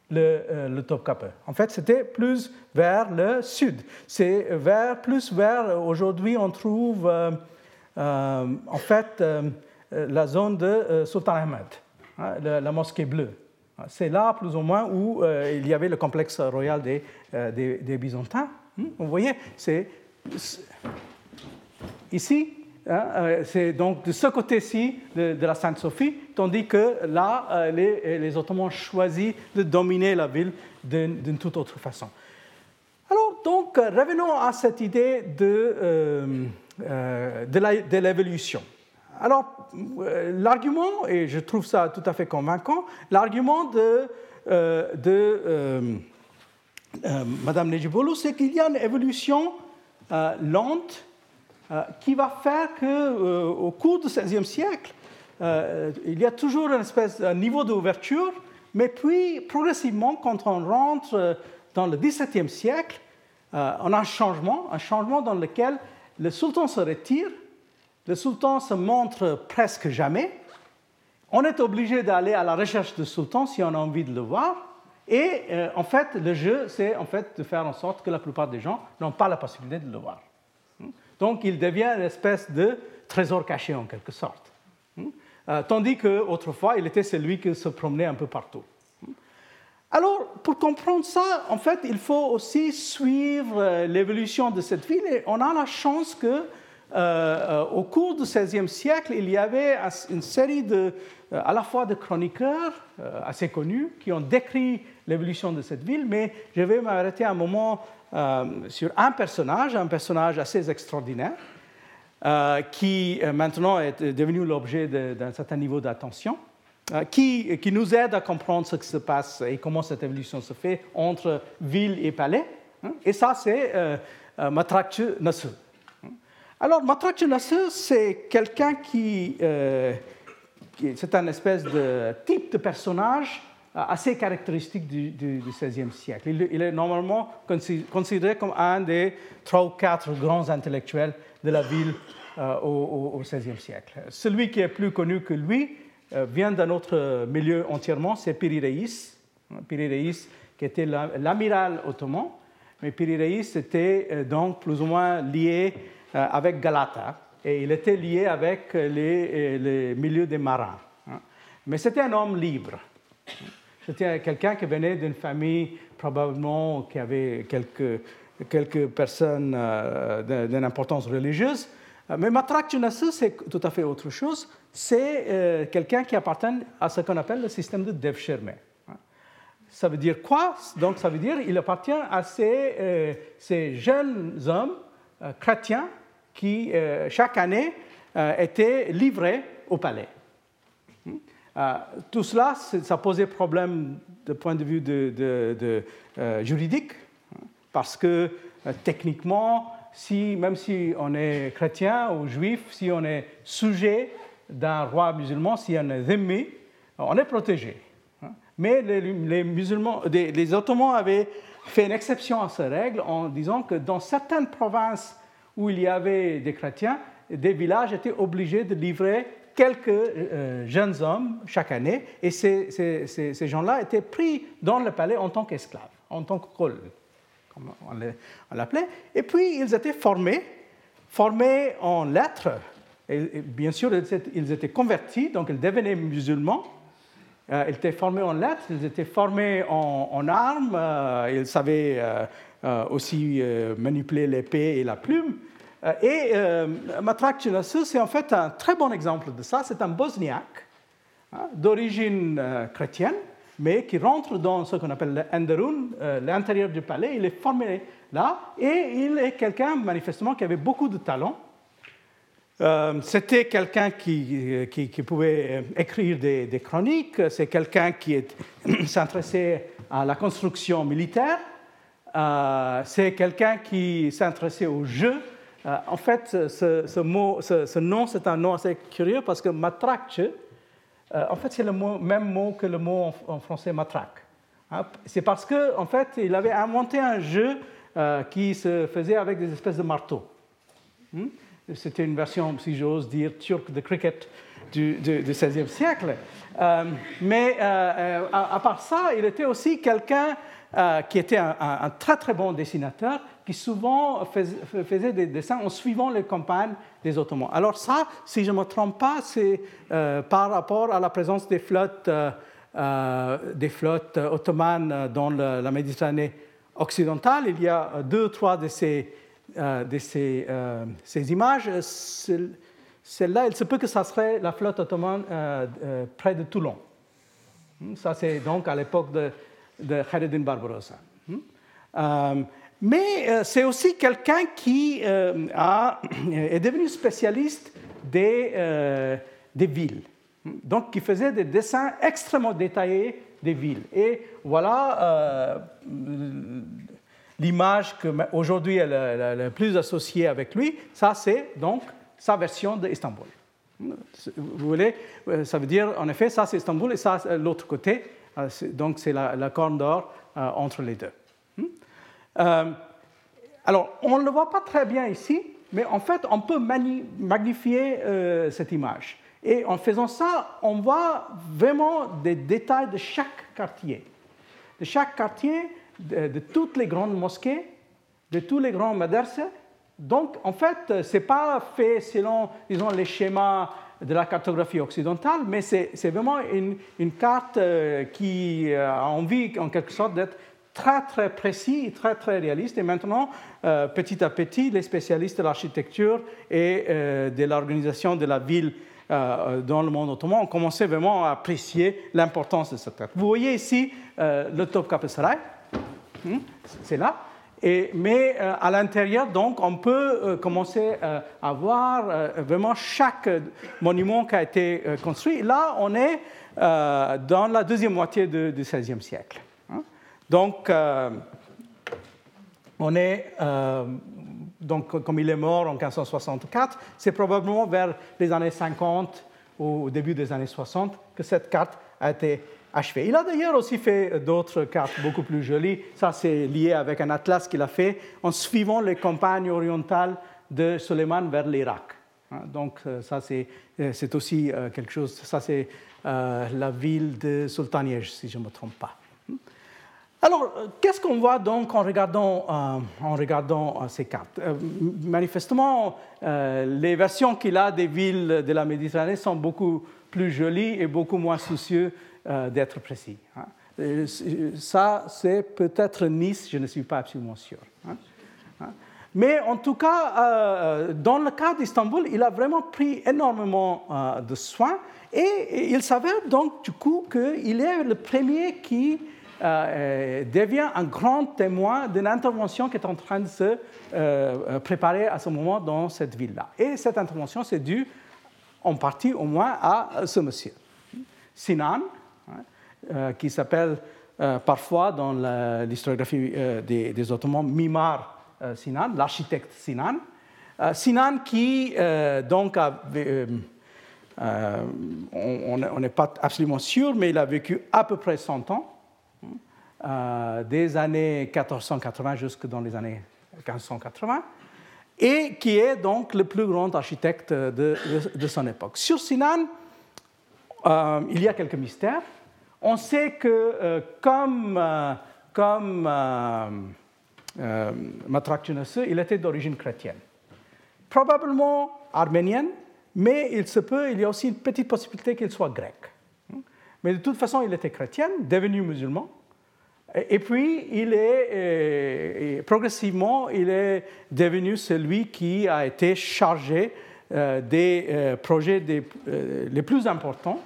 le, le Topkapi. En fait, c'était plus vers le sud. C'est vers, plus vers, aujourd'hui, on trouve en fait la zone de Sultan Ahmed, hein, la mosquée bleue. C'est là, plus ou moins, où euh, il y avait le complexe royal des, euh, Byzantins. Hmm? Vous voyez, c'est ici, hein, euh, c'est donc de ce côté-ci de, la Sainte-Sophie, tandis que là, les, les, Ottomans choisissent de dominer la ville d'une toute autre façon. Alors, donc, revenons à cette idée de l'évolution. Alors, euh, l'argument, et je trouve ça tout à fait convaincant, l'argument de, euh, de euh, Madame Nejiboulou, c'est qu'il y a une évolution lente qui va faire qu'au cours du XVIe siècle, il y a toujours une espèce de niveau d'ouverture, mais puis progressivement, quand on rentre dans le XVIIe siècle, on a un changement, un changement dans lequel le sultan se retire le sultan se montre presque jamais. On est obligé d'aller à la recherche du sultan si on a envie de le voir. Et euh, en fait, le jeu, c'est en fait de faire en sorte que la plupart des gens n'ont pas la possibilité de le voir. Donc, il devient une espèce de trésor caché en quelque sorte. Euh, tandis qu'autrefois, il était celui qui se promenait un peu partout. Alors, pour comprendre ça, en fait, il faut aussi suivre euh, l'évolution de cette ville. Et on a la chance que euh, euh, au cours du XVIe siècle, il y avait une série de, euh, à la fois de chroniqueurs assez connus qui ont décrit l'évolution de cette ville, mais je vais m'arrêter un moment sur un personnage, un personnage assez extraordinaire, qui maintenant est devenu l'objet d'un certain niveau d'attention. qui, qui, nous aide à comprendre ce qui se passe et comment cette évolution se fait entre ville et palais. Hein. Et ça, c'est euh, Matrakche Nasu. Alors, Matrakche Nasu, c'est quelqu'un qui, qui c'est un espèce de type de personnage assez caractéristique du, XVIe siècle. Il, est normalement considéré comme un des trois ou quatre grands intellectuels de la ville euh, au, XVIe siècle. Celui qui est plus connu que lui euh, vient d'un autre milieu entièrement, c'est Pirireis. Pirireis qui était l'amiral ottoman, mais Pirireis était euh, donc plus ou moins lié avec Galata et il était lié avec les, les milieux des marins. Hein. Mais c'était un homme libre. C'était quelqu'un qui venait d'une famille probablement qui avait quelques, quelques personnes euh, d'une importance religieuse. Euh, mais Matrak c'est tout à fait autre chose. C'est euh, quelqu'un qui appartient à ce qu'on appelle le système de Devshirme. Hein. Ça veut dire quoi? Donc, ça veut dire qu'il appartient à ces, ces jeunes hommes chrétiens qui, chaque année, étaient livrés au palais. Euh, tout cela, ça posait problème de point de vue euh, juridique, parce que euh, techniquement, si, même si on est chrétien ou juif, si on est sujet d'un roi musulman, si on est ennemi, on est protégé. Mais les, musulmans, les Ottomans avaient fait une exception à ces règles en disant que dans certaines provinces où il y avait des chrétiens, des villages étaient obligés de livrer quelques euh, jeunes hommes chaque année, et ces, ces, gens-là étaient pris dans le palais en tant qu'esclaves, en tant que col, comme on l'appelait. Et puis, ils étaient formés, formés en lettres. Et, bien sûr, ils étaient convertis, donc ils devenaient musulmans. Euh, ils étaient formés en lettres, ils étaient formés en, armes, euh, ils savaient aussi manipuler l'épée et la plume. Euh, et euh, Matrak c'est en fait un très bon exemple de ça. C'est un bosniaque hein, d'origine euh, chrétienne, mais qui rentre dans ce qu'on appelle l'Enderun, l'intérieur du palais. Il est formé là, et il est quelqu'un, manifestement, qui avait beaucoup de talent. C'était quelqu'un qui, pouvait écrire des, des chroniques, c'est quelqu'un qui (coughs) s'intéressait à la construction militaire, c'est quelqu'un qui s'intéressait aux jeux, euh, en fait, ce, nom, c'est un nom assez curieux parce que matraque, euh, en fait, c'est le même mot que le mot en, français matraque. Hein. c'est parce qu'en en fait, il avait inventé un jeu euh, qui se faisait avec des espèces de marteaux. Hmm? C'était une version, si j'ose dire, turque de cricket du, XVIe siècle. mais à, part ça, il était aussi quelqu'un qui était un, très très bon dessinateur qui souvent faisait des dessins en suivant les campagnes des Ottomans. Alors ça, si je ne me trompe pas, c'est euh, par rapport à la présence des flottes, euh, euh, des flottes ottomanes dans la Méditerranée occidentale. Il y a deux, trois de ces, de ces, ces images. Celle-là, il se peut que ça serait la flotte ottomane près de Toulon. Ça, c'est donc à l'époque de, de Khareddin Barbarossa. Hmm? Mais euh, c'est aussi quelqu'un qui euh, a, est devenu spécialiste des, euh, des, villes. Donc, qui faisait des dessins extrêmement détaillés des villes. Et voilà l'image que aujourd'hui est la, plus associée avec lui. Ça, c'est donc sa version d'Istanbul. Vous voulez, ça veut dire, en effet, ça c'est Istanbul et ça l'autre côté. Donc, c'est la, corne d'or entre les deux. Euh, alors, on ne le voit pas très bien ici, mais en fait, on peut magnifier euh, cette image. Et en faisant ça, on voit vraiment des détails de chaque quartier. De chaque quartier, de, toutes les grandes mosquées, de tous les grands madrasas. Donc, en fait, ce n'est pas fait selon, disons, les schémas de la cartographie occidentale, mais c'est vraiment une, carte euh, qui a envie, en quelque sorte, d'être très très précis, très très réaliste. Et maintenant, euh, petit à petit, les spécialistes de l'architecture et euh, de l'organisation de la ville euh, dans le monde ottoman ont commencé vraiment à apprécier l'importance de cette carte. Vous voyez ici le Top Sarai, hmm, c'est là. Mais à l'intérieur, donc, on peut commencer à voir vraiment chaque monument qui a été construit. Là, on est dans la deuxième moitié du XVIe siècle. Hein. Donc, on est, donc, comme il est mort en 1564, c'est probablement vers les années 50 ou au début des années 60 que cette carte a été Il a d'ailleurs aussi fait d'autres cartes beaucoup plus jolies. Ça, c'est lié avec un atlas qu'il a fait en suivant les campagnes orientales de Suleiman vers l'Irak. Hein, donc, euh, ça, euh, c'est aussi euh, quelque chose. Ça, c'est la ville de Sultaniège, si je ne me trompe pas. Alors, qu'est-ce qu'on voit donc en regardant, en regardant ces cartes? Manifestement, les versions qu'il a des villes de la Méditerranée sont beaucoup plus jolies et beaucoup moins soucieux euh, d'être précis. Hein. Ça, c'est peut-être Nice, je ne suis pas absolument sûr. Hein. Mais en tout cas, euh, dans le cas d'Istanbul, il a vraiment pris énormément euh, de soins et il s'avère donc du coup qu'il est le premier qui devient un grand témoin d'une intervention qui est en train de se préparer à ce moment dans cette ville-là. Et cette intervention, c'est dû en partie au moins à ce monsieur. Sinan, euh, qui s'appelle euh, parfois dans l'historiographie euh, des, Ottomans Mimar Sinan, l'architecte Sinan. Sinan qui, donc, on n'est pas absolument sûr, mais il a vécu à peu près 100 ans, des années 1480 jusque dans les années 1580 et qui est donc le plus grand architecte de son époque. Sur Sinan, il y a quelques mystères on sait que euh, comme, euh, comme euh, il était d'origine chrétienne. Probablement arménienne, mais il se peut, il y a aussi une petite possibilité qu'il soit grec. Mais de toute façon, il était chrétien, devenu musulman. Et puis, il est, progressivement, il est devenu celui qui a été chargé des projets les plus importants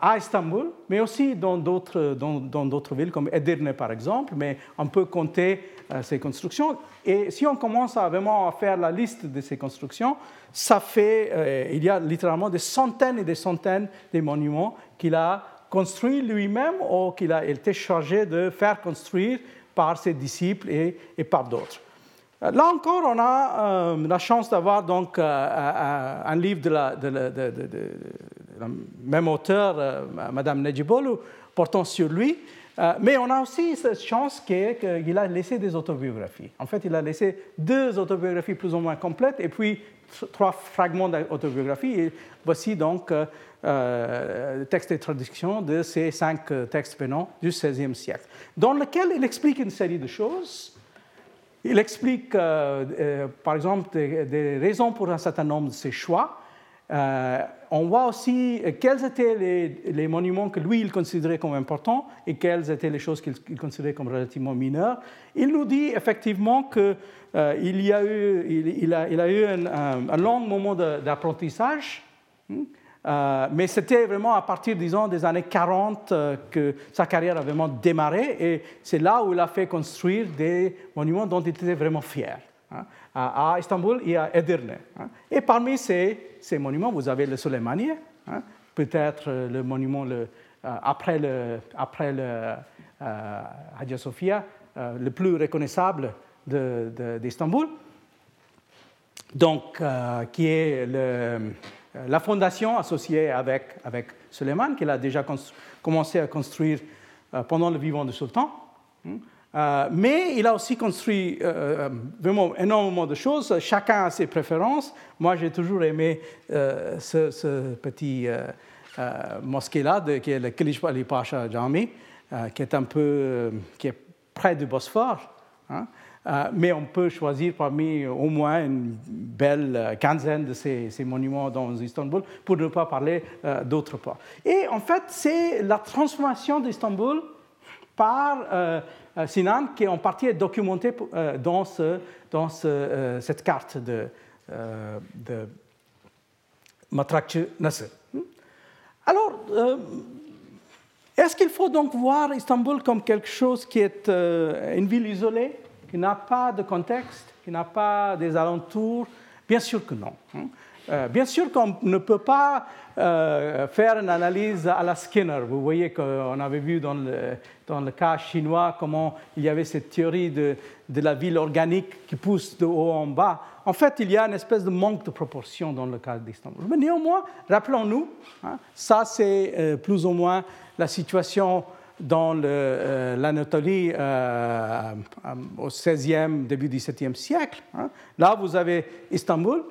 à Istanbul, mais aussi dans d'autres, dans, villes comme Edirne par exemple, mais on peut compter euh, ces constructions. Et si on commence vraiment à faire la liste de ces constructions, ça fait, euh, il y a littéralement des centaines et des centaines de monuments qu'il a construits lui-même ou qu'il a été chargé de faire construire par ses disciples et, et par d'autres. Euh, là encore, on a la chance d'avoir donc un livre de la, de, le même auteur, euh, Madame Nejibolu, portant sur lui. Euh, mais on a aussi cette chance qu'il a laissé des autobiographies. En fait, il a laissé deux autobiographies plus ou moins complètes et puis trois fragments d'autobiographie. Et voici donc euh, euh, texte et traduction de ces cinq textes pénants du XVIe siècle, dans lequel il explique une série de choses. Il explique, par exemple, des, raisons pour un certain nombre de ses choix. Euh, on voit aussi quels étaient les, monuments que lui, il considérait comme importants et quelles étaient les choses qu'il considérait comme relativement mineures. Il nous dit effectivement qu'il euh, y a eu, il, a, eu un, long moment d'apprentissage, hein, euh, mais c'était vraiment à partir, disons, des années 40 que sa carrière a vraiment démarré et c'est là où il a fait construire des monuments dont il était vraiment fier. Hein. À Istanbul et à Edirne. Hein. Et parmi ces ces monuments, vous avez le Soleimani, hein, peut-être le monument euh, après le, après le euh, Hagia Sophia, euh, le plus reconnaissable d'Istanbul, donc qui est la fondation associée avec, avec Suleiman, qu'il a déjà commencé à construire pendant le vivant du sultan. Hein. Euh, mais il a aussi construit euh, euh, vraiment énormément de choses. Chacun a ses préférences. Moi, j'ai toujours aimé ce, petit mosquée-là, qui est le Kilish Ali Pasha Jami, qui est un peu, qui est près du Bosphore. Hein. mais on peut choisir parmi au moins une belle quinzaine de ces, ces monuments dans Istanbul, pour ne pas parler d'autres parts. Et en fait, c'est la transformation d'Istanbul par euh, Sinan, qui en partie est documenté euh, dans, ce, dans ce, euh, cette carte de, de Matrakçı Nasr. Hmm? Alors, est-ce qu'il faut donc voir Istanbul comme quelque chose qui est une ville isolée, qui n'a pas de contexte, qui n'a pas des alentours? Bien sûr que non. Hein. Euh, bien sûr qu'on ne peut pas euh, faire une analyse à la Skinner. Vous voyez qu'on avait vu dans le, dans le, cas chinois comment il y avait cette théorie de, de, la ville organique qui pousse de haut en bas. En fait, il y a une espèce de manque de proportion dans le cas d'Istanbul. Mais néanmoins, rappelons-nous, hein, ça c'est euh, plus ou moins la situation dans l'Anatolie au XVIe, début XVIIe siècle. Hein. Là, vous avez Istanbul,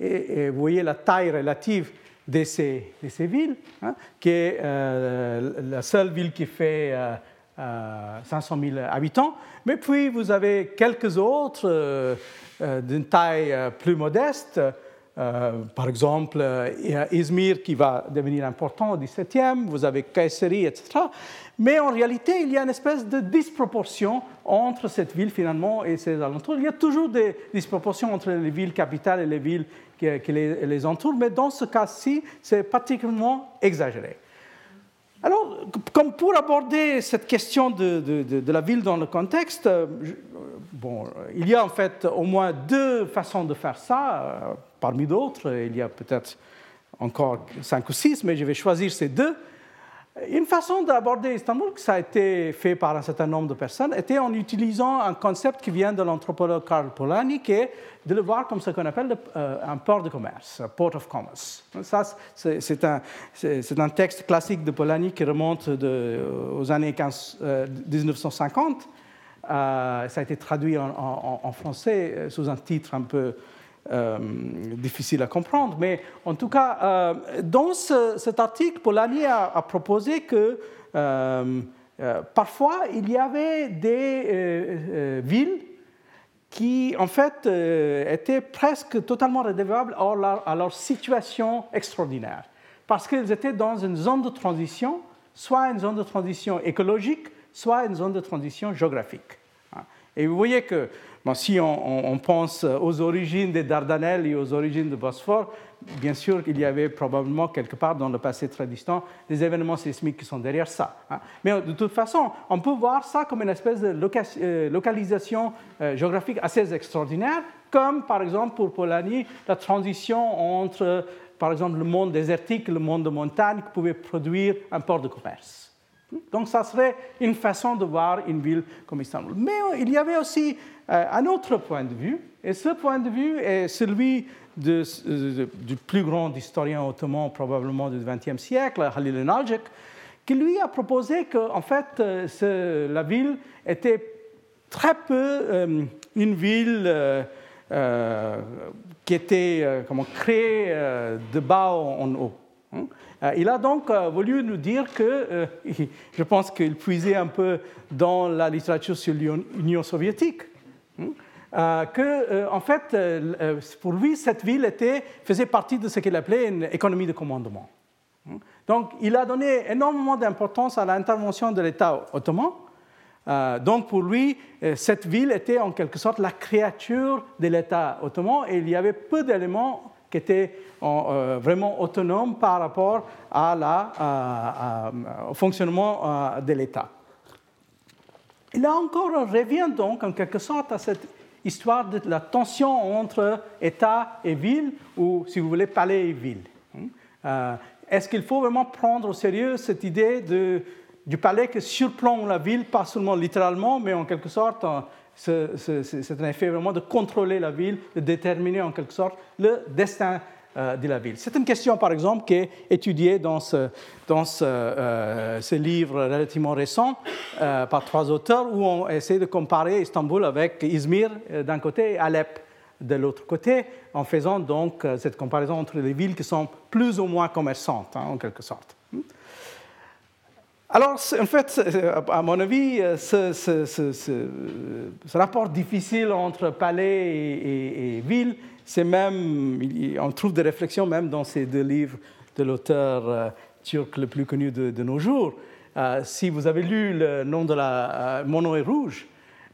et, vous voyez la taille relative de ces, de ces villes, hein, qui est euh, la seule ville qui fait euh, euh, 500 000 habitants. Mais puis vous avez quelques autres euh, euh, d'une taille plus modeste. Par exemple, a Izmir qui va devenir important au XVIIe, vous avez Kayseri, etc. Mais en réalité, il y a une espèce de disproportion entre cette ville finalement et ses alentours. Il y a toujours des disproportions entre les villes capitales et les villes qui, les, entourent, mais dans ce cas-ci, c'est particulièrement exagéré. Alors, comme pour aborder cette question de, la ville dans le contexte, bon, il y a en fait au moins deux façons de faire ça, euh, parmi d'autres. Il y a peut-être encore cinq ou six, mais je vais choisir ces deux. Une façon d'aborder Istanbul, ça a été fait par un certain nombre de personnes, était en utilisant un concept qui vient de l'anthropologue Karl Polanyi, qui est de le voir comme ce qu'on appelle euh, un port de commerce, un port of commerce. Ça, c'est un, texte classique de Polanyi qui remonte aux années 1950. Euh, euh, ça a été traduit en, français sous un titre un peu euh, difficile à comprendre. Mais en tout cas, euh, dans cet article, Polanyi a, proposé que euh, parfois il y avait des villes qui en fait étaient presque totalement redevables à leur situation extraordinaire, parce qu'ils étaient dans une zone de transition, soit une zone de transition écologique, soit une zone de transition géographique. Et vous voyez que si on, pense aux origines des Dardanelles et aux origines du Bosphore, bien sûr qu'il y avait probablement quelque part dans le passé très distant des événements sismiques qui sont derrière ça. Hein. Mais de toute façon, on peut voir ça comme une espèce de euh, localisation euh, géographique assez extraordinaire, comme par exemple pour Polanyi, la transition entre, par exemple, le monde désertique et le monde de montagne qui pouvait produire un port de commerce. Donc ça serait une façon de voir une ville comme Istanbul. Mais il y avait aussi euh, un autre point de vue, et ce point de vue est celui du plus grand historien ottoman probablement du XXe siècle, Halil Nalcik, qui lui a proposé que en fait, euh, la ville était très peu euh, une ville qui était comment, créée de bas en haut. Hein? Il a donc voulu nous dire que, (laughs) je pense qu'il puisait un peu dans la littérature sur l'Union soviétique? Euh, que, euh, en fait, euh, pour lui, cette ville faisait partie de ce qu'il appelait une économie de commandement. Hmm? Donc, il a donné énormément d'importance à l'intervention de l'État ottoman. donc, pour lui, cette ville était en quelque sorte la créature de l'État ottoman et il y avait peu d'éléments qui étaient vraiment autonomes par rapport à la, au fonctionnement de l'État. Et là encore, on revient donc en quelque sorte à cette histoire de la tension entre État et ville, ou si vous voulez, palais et ville. Hein. Euh, est-ce qu'il faut vraiment prendre au sérieux cette idée de, du palais qui surplombe la ville, pas seulement littéralement, mais en quelque sorte, c'est un effet vraiment de contrôler la ville, de déterminer en quelque sorte le destin euh, de la ville. C'est une question, par exemple, qui est étudiée dans ce, dans euh, livre relativement récent euh, par trois auteurs où on essaie de comparer Istanbul avec Izmir d'un côté et Alep de l'autre côté, en faisant donc cette comparaison entre les villes qui sont plus ou moins commerçantes, hein, en quelque sorte. Alors, en fait, à mon avis, ce, ce, rapport difficile entre palais et, ville c'est même, on trouve des réflexions même dans ces deux livres de l'auteur euh, turc le plus connu de, nos jours. Euh, si vous avez lu le nom de la euh, Rouge,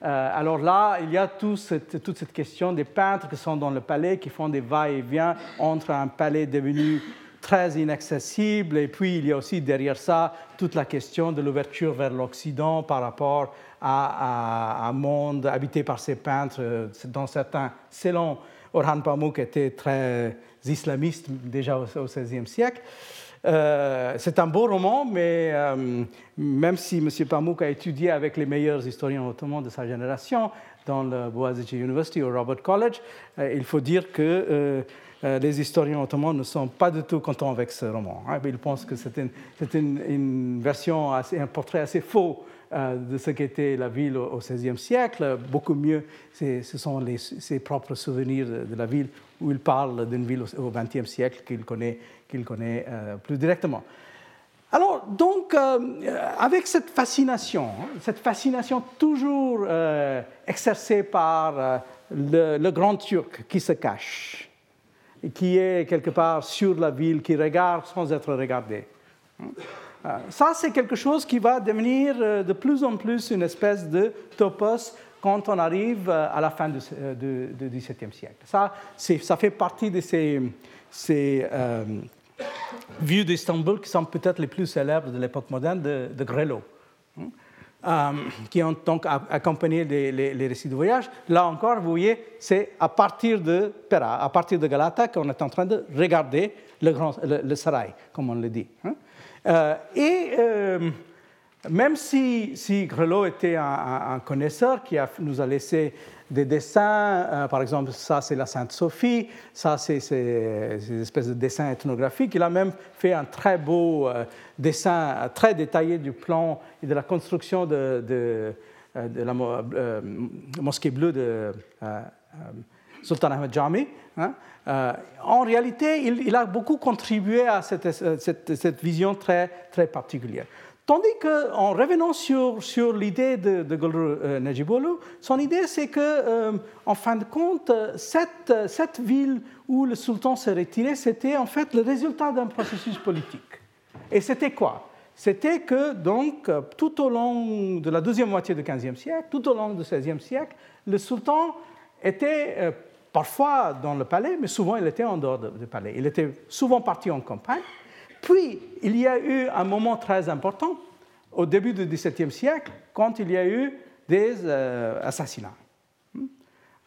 alors là, il y a toute cette question des peintres qui sont dans le palais, qui font des va-et-vient entre un palais devenu très inaccessible, et puis il y a aussi derrière ça toute la question de l'ouverture vers l'Occident par rapport à, un monde habité par ces peintres, dont certains, selon Orhan Pamuk, étaient très islamistes déjà au XVIe siècle. Euh, c'est un beau roman, mais euh, même si M. Pamuk a étudié avec les meilleurs historiens ottomans de sa génération dans le Boğaziçi University ou Robert College, euh, il faut dire que les historiens ottomans ne sont pas du tout contents avec ce roman. Hein. Ils pensent que c'est une, version, assez, un portrait assez faux de ce qu'était la ville au XVIe siècle. Beaucoup mieux, ce sont ses propres souvenirs de, la ville où il parle d'une ville au XXe siècle qu'il connaît qu'il connaît euh, plus directement. Alors, donc, euh, avec cette fascination, hein, cette fascination toujours euh, exercée par le, grand Turc qui se cache, qui est quelque part sur la ville, qui regarde sans être regardé. Hein. Ça, c'est quelque chose qui va devenir de plus en plus une espèce de topos quand on arrive à la fin du XVIIe siècle. Ça, ça fait partie de ces, vues d'Istanbul qui sont peut-être les plus célèbres de l'époque moderne de, de euh, qui ont donc accompagné les, récits de voyage. Là encore, vous voyez, c'est à partir de Pera, à partir de Galata, qu'on est en train de regarder le, grand, le, Sarai, comme on le dit. Hein. Euh, et euh, même si, si était un, connaisseur qui nous a laissé des dessins, euh, par exemple, ça c'est la Sainte Sophie, ça c'est une espèce de dessin ethnographique. Il a même fait un très beau euh, dessin euh, très détaillé du plan et de la construction de, la mosquée bleue de Sultan Ahmed Jami. Hein. en réalité, il, a beaucoup contribué à cette, cette, cette vision très, très particulière. Tandis qu'en revenant sur, sur l'idée de, de euh, son idée c'est que, euh, en fin de compte, cette, cette ville où le sultan s'est retiré, c'était en fait le résultat d'un processus politique. Et c'était quoi? C'était que, donc, tout au long de la deuxième moitié du XVe siècle, tout au long du XVIe siècle, le sultan était euh, parfois dans le palais, mais souvent il était en dehors du palais. Il était souvent parti en campagne. Puis, il y a eu un moment très important au début du XVIIe siècle, quand il y a eu des euh, assassinats. Hmm?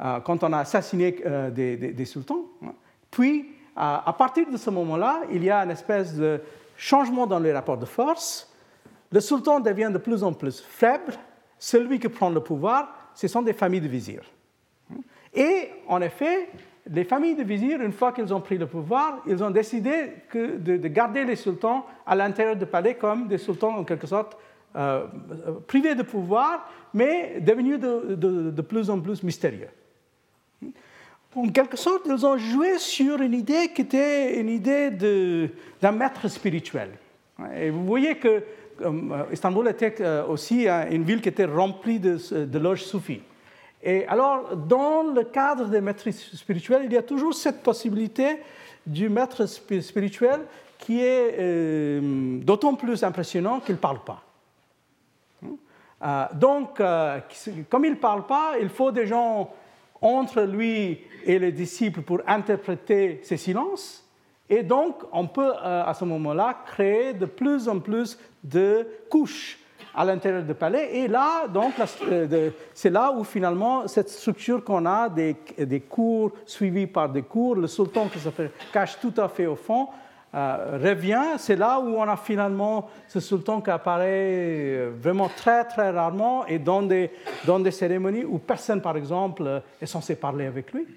Euh, quand on a assassiné euh, des, sultans. Hein. Puis, à partir de ce moment-là, il y a une espèce de changement dans les rapports de force. Le sultan devient de plus en plus faible. Celui qui prend le pouvoir, ce sont des familles de vizirs. Hmm? Et en effet, les familles de vizirs, une fois qu'ils ont pris le pouvoir, ils ont décidé de, garder les sultans à l'intérieur du palais comme des sultans en quelque sorte euh, privés de pouvoir, mais devenus de, plus en plus mystérieux. En quelque sorte, ils ont joué sur une idée qui était une idée d'un maître spirituel. Et vous voyez que euh, Istanbul était euh, aussi une ville qui était remplie de loges soufis. Et alors, dans le cadre des maîtres spirituels, il y a toujours cette possibilité du maître spirituel qui est euh, d'autant plus impressionnant qu'il ne parle pas. Euh, donc, euh, comme il ne parle pas, il faut des gens entre lui et les disciples pour interpréter ces silences. Et donc, on peut à ce moment-là créer de plus en plus de couches à l'intérieur du palais. Et là, donc, euh, c'est là où finalement cette structure qu'on a des, cours suivis par des cours, le sultan qui se cache tout à fait au fond, euh, revient. C'est là où on a finalement ce sultan qui apparaît euh, vraiment très très rarement et dans des, dans des cérémonies où personne, par exemple, est censé parler avec lui.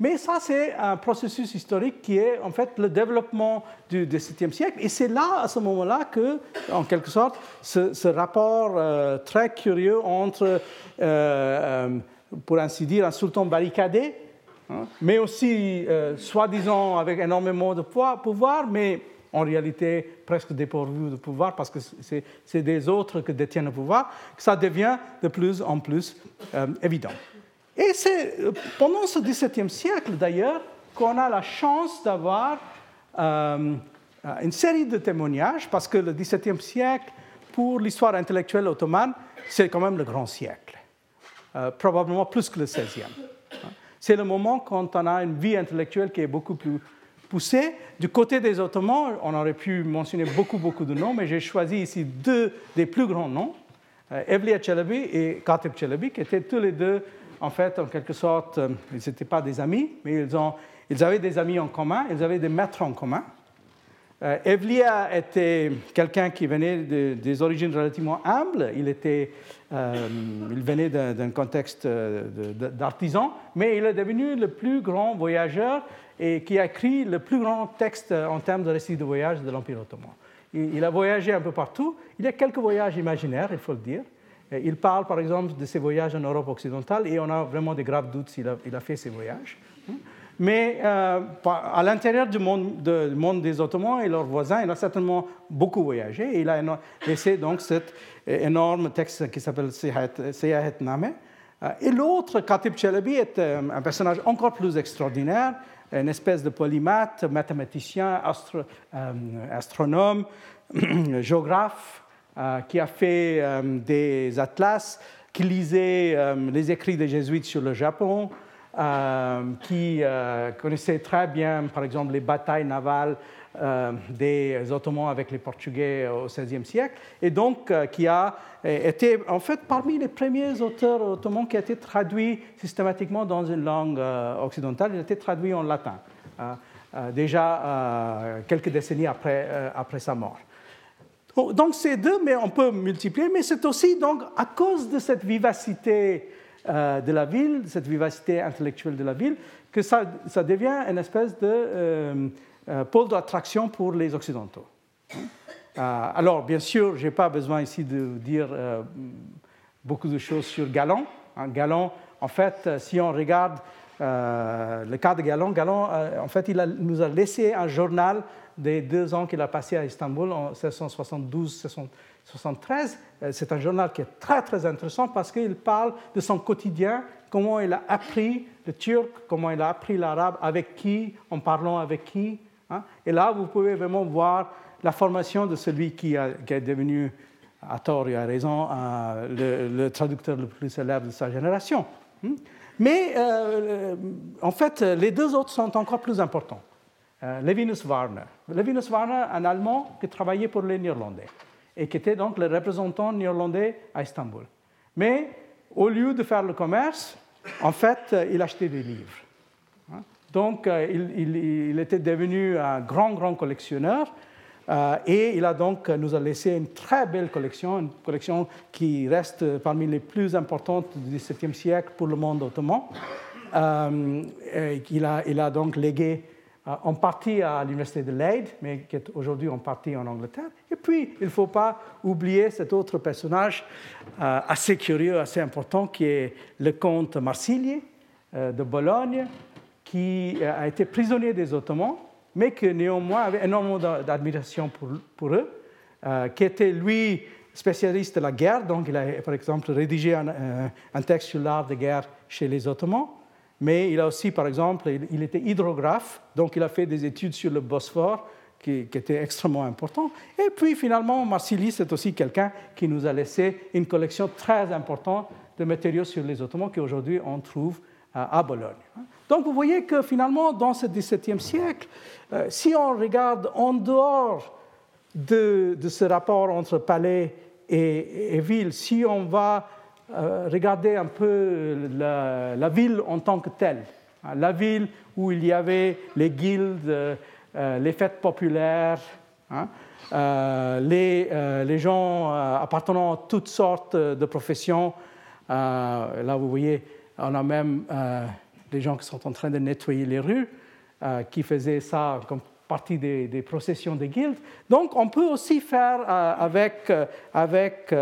Mais ça, c'est un processus historique qui est en fait le développement du XVIIe siècle. Et c'est là, à ce moment-là, que, en quelque sorte, ce, rapport euh, très curieux entre, euh, euh, pour ainsi dire, un sultan barricadé, hein, mais aussi soi-disant avec énormément de pouvoir, mais en réalité presque dépourvu de pouvoir parce que c'est des autres qui détiennent le pouvoir, ça devient de plus en plus évident. Et c'est euh, pendant ce XVIIe siècle, d'ailleurs, qu'on a la chance d'avoir euh, une série de témoignages, parce que le XVIIe siècle, pour l'histoire intellectuelle ottomane, c'est quand même le grand siècle, euh, probablement plus que le XVIe. C'est le moment quand on a une vie intellectuelle qui est beaucoup plus poussée. Du côté des Ottomans, on aurait pu mentionner beaucoup, beaucoup de noms, mais j'ai choisi ici deux des plus grands noms. Evliya Chalabi et Katib Chalabi, qui étaient tous les deux, en fait, en quelque sorte, ils n'étaient pas des amis, mais ils, ont, ils avaient des amis en commun, ils avaient des maîtres en commun. Euh, Evliya était quelqu'un qui venait des origines relativement humbles. Il, était, euh, il venait d'un contexte euh, d'artisan, mais il est devenu le plus grand voyageur et qui a écrit le plus grand texte en termes de récits de voyage de l'Empire ottoman. Il, il, a voyagé un peu partout. Il y a quelques voyages imaginaires, il faut le dire. Il parle par exemple de ses voyages en Europe occidentale et on a vraiment des graves doutes s'il a, fait ces voyages. Mais euh, à l'intérieur du monde, des Ottomans et leurs voisins, il a certainement beaucoup voyagé. Il a laissé donc cet énorme texte qui s'appelle Seyahet Name. Euh, et l'autre, Khatib Chalabi, est euh, un personnage encore plus extraordinaire, une espèce de polymathe, mathématicien, astronome, (clears throat) géographe, qui a fait des atlas, qui lisait les écrits des jésuites sur le Japon, euh, qui euh, connaissait très bien, par exemple, les batailles navales euh, des Ottomans avec les Portugais au XVIe siècle, et donc qui a été en fait parmi les premiers auteurs ottomans qui a été traduit systématiquement dans une langue occidentale. Il a été traduit en latin, déjà quelques décennies après, après sa mort. Donc c'est deux, mais on peut multiplier, mais c'est aussi donc à cause de cette vivacité euh, de la ville, cette vivacité intellectuelle de la ville, que ça, devient une espèce de euh, euh, pôle d'attraction pour les Occidentaux. alors, bien sûr, je n'ai pas besoin ici de dire beaucoup de choses sur Galland. Hein, Galland, en fait, si on regarde le cas de Galland, Galland, en fait, il nous a laissé un journal des deux ans qu'il a passé à Istanbul en 1672 73, euh, c'est un journal qui est très très intéressant parce qu'il parle de son quotidien, comment il a appris le turc, comment il a appris l'arabe, avec qui, en parlant avec qui. Hein. Et là, vous pouvez vraiment voir la formation de celui qui, est devenu, à tort et à raison, euh, le, traducteur le plus célèbre de sa génération. Hein. Mais euh, en fait, les deux autres sont encore plus importants. Levinus Warner. Levinus Warner, un Allemand qui travaillait pour les Néerlandais et qui était donc le représentant néerlandais à Istanbul. Mais au lieu de faire le commerce, en fait, il achetait des livres. Hein? Donc, euh, il, était devenu un grand, grand collectionneur. Euh, et il a donc nous a laissé une très belle collection, une collection qui reste parmi les plus importantes du XVIIe siècle pour le monde ottoman. Euh, il, a, donc légué euh, en partie à l'université de Leyde, mais qui est aujourd'hui en partie en Angleterre. Et puis, il ne faut pas oublier cet autre personnage assez curieux, assez important, qui est le comte Marsigli euh, de Bologne, qui a été prisonnier des Ottomans, mais qui néanmoins avait énormément d'admiration pour, eux, qui était lui spécialiste de la guerre, donc il a par exemple rédigé un, un texte sur l'art de guerre chez les Ottomans mais il a aussi, par exemple, il était hydrographe, donc il a fait des études sur le Bosphore qui, qui étaient extrêmement importantes. Et puis finalement, Marsili, c'est aussi quelqu'un qui nous a laissé une collection très importante de matériaux sur les Ottomans qu'aujourd'hui on trouve à Bologne. Donc vous voyez que finalement, dans ce XVIIe siècle, euh, si on regarde en dehors de, ce rapport entre palais et, ville, si on va euh, regardez un peu la, ville en tant que telle. Hein, la ville où il y avait les guildes, euh, les fêtes populaires, hein, les, les, gens appartenant à toutes sortes de professions. là, vous voyez, on a même des gens qui sont en train de nettoyer les rues, qui faisaient ça comme partie des, processions des guildes. Donc, on peut aussi faire avec, avec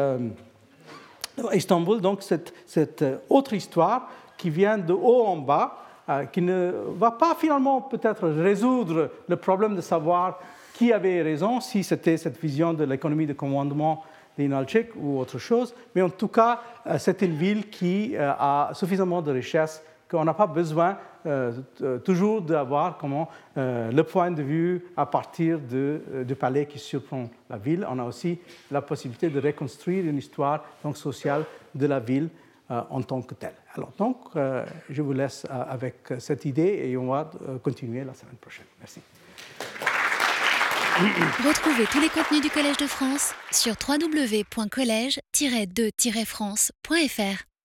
Istanbul, donc cette, cette, euh, autre histoire qui vient de haut en bas, euh, qui ne va pas finalement peut-être résoudre le problème de savoir qui avait raison, si c'était cette vision de l'économie de commandement d'Inalchik ou autre chose, mais en tout cas, euh, c'est une ville qui a suffisamment de richesses qu'on n'a pas besoin euh, toujours d'avoir comment, euh, le point de vue à partir de, euh, du palais qui surprend la ville. On a aussi la possibilité de reconstruire une histoire donc, sociale de la ville en tant que telle. Alors, donc, je vous laisse avec cette idée et on va continuer la semaine prochaine. Merci. Retrouvez tous les contenus du Collège de France sur www.colège-2-france.fr.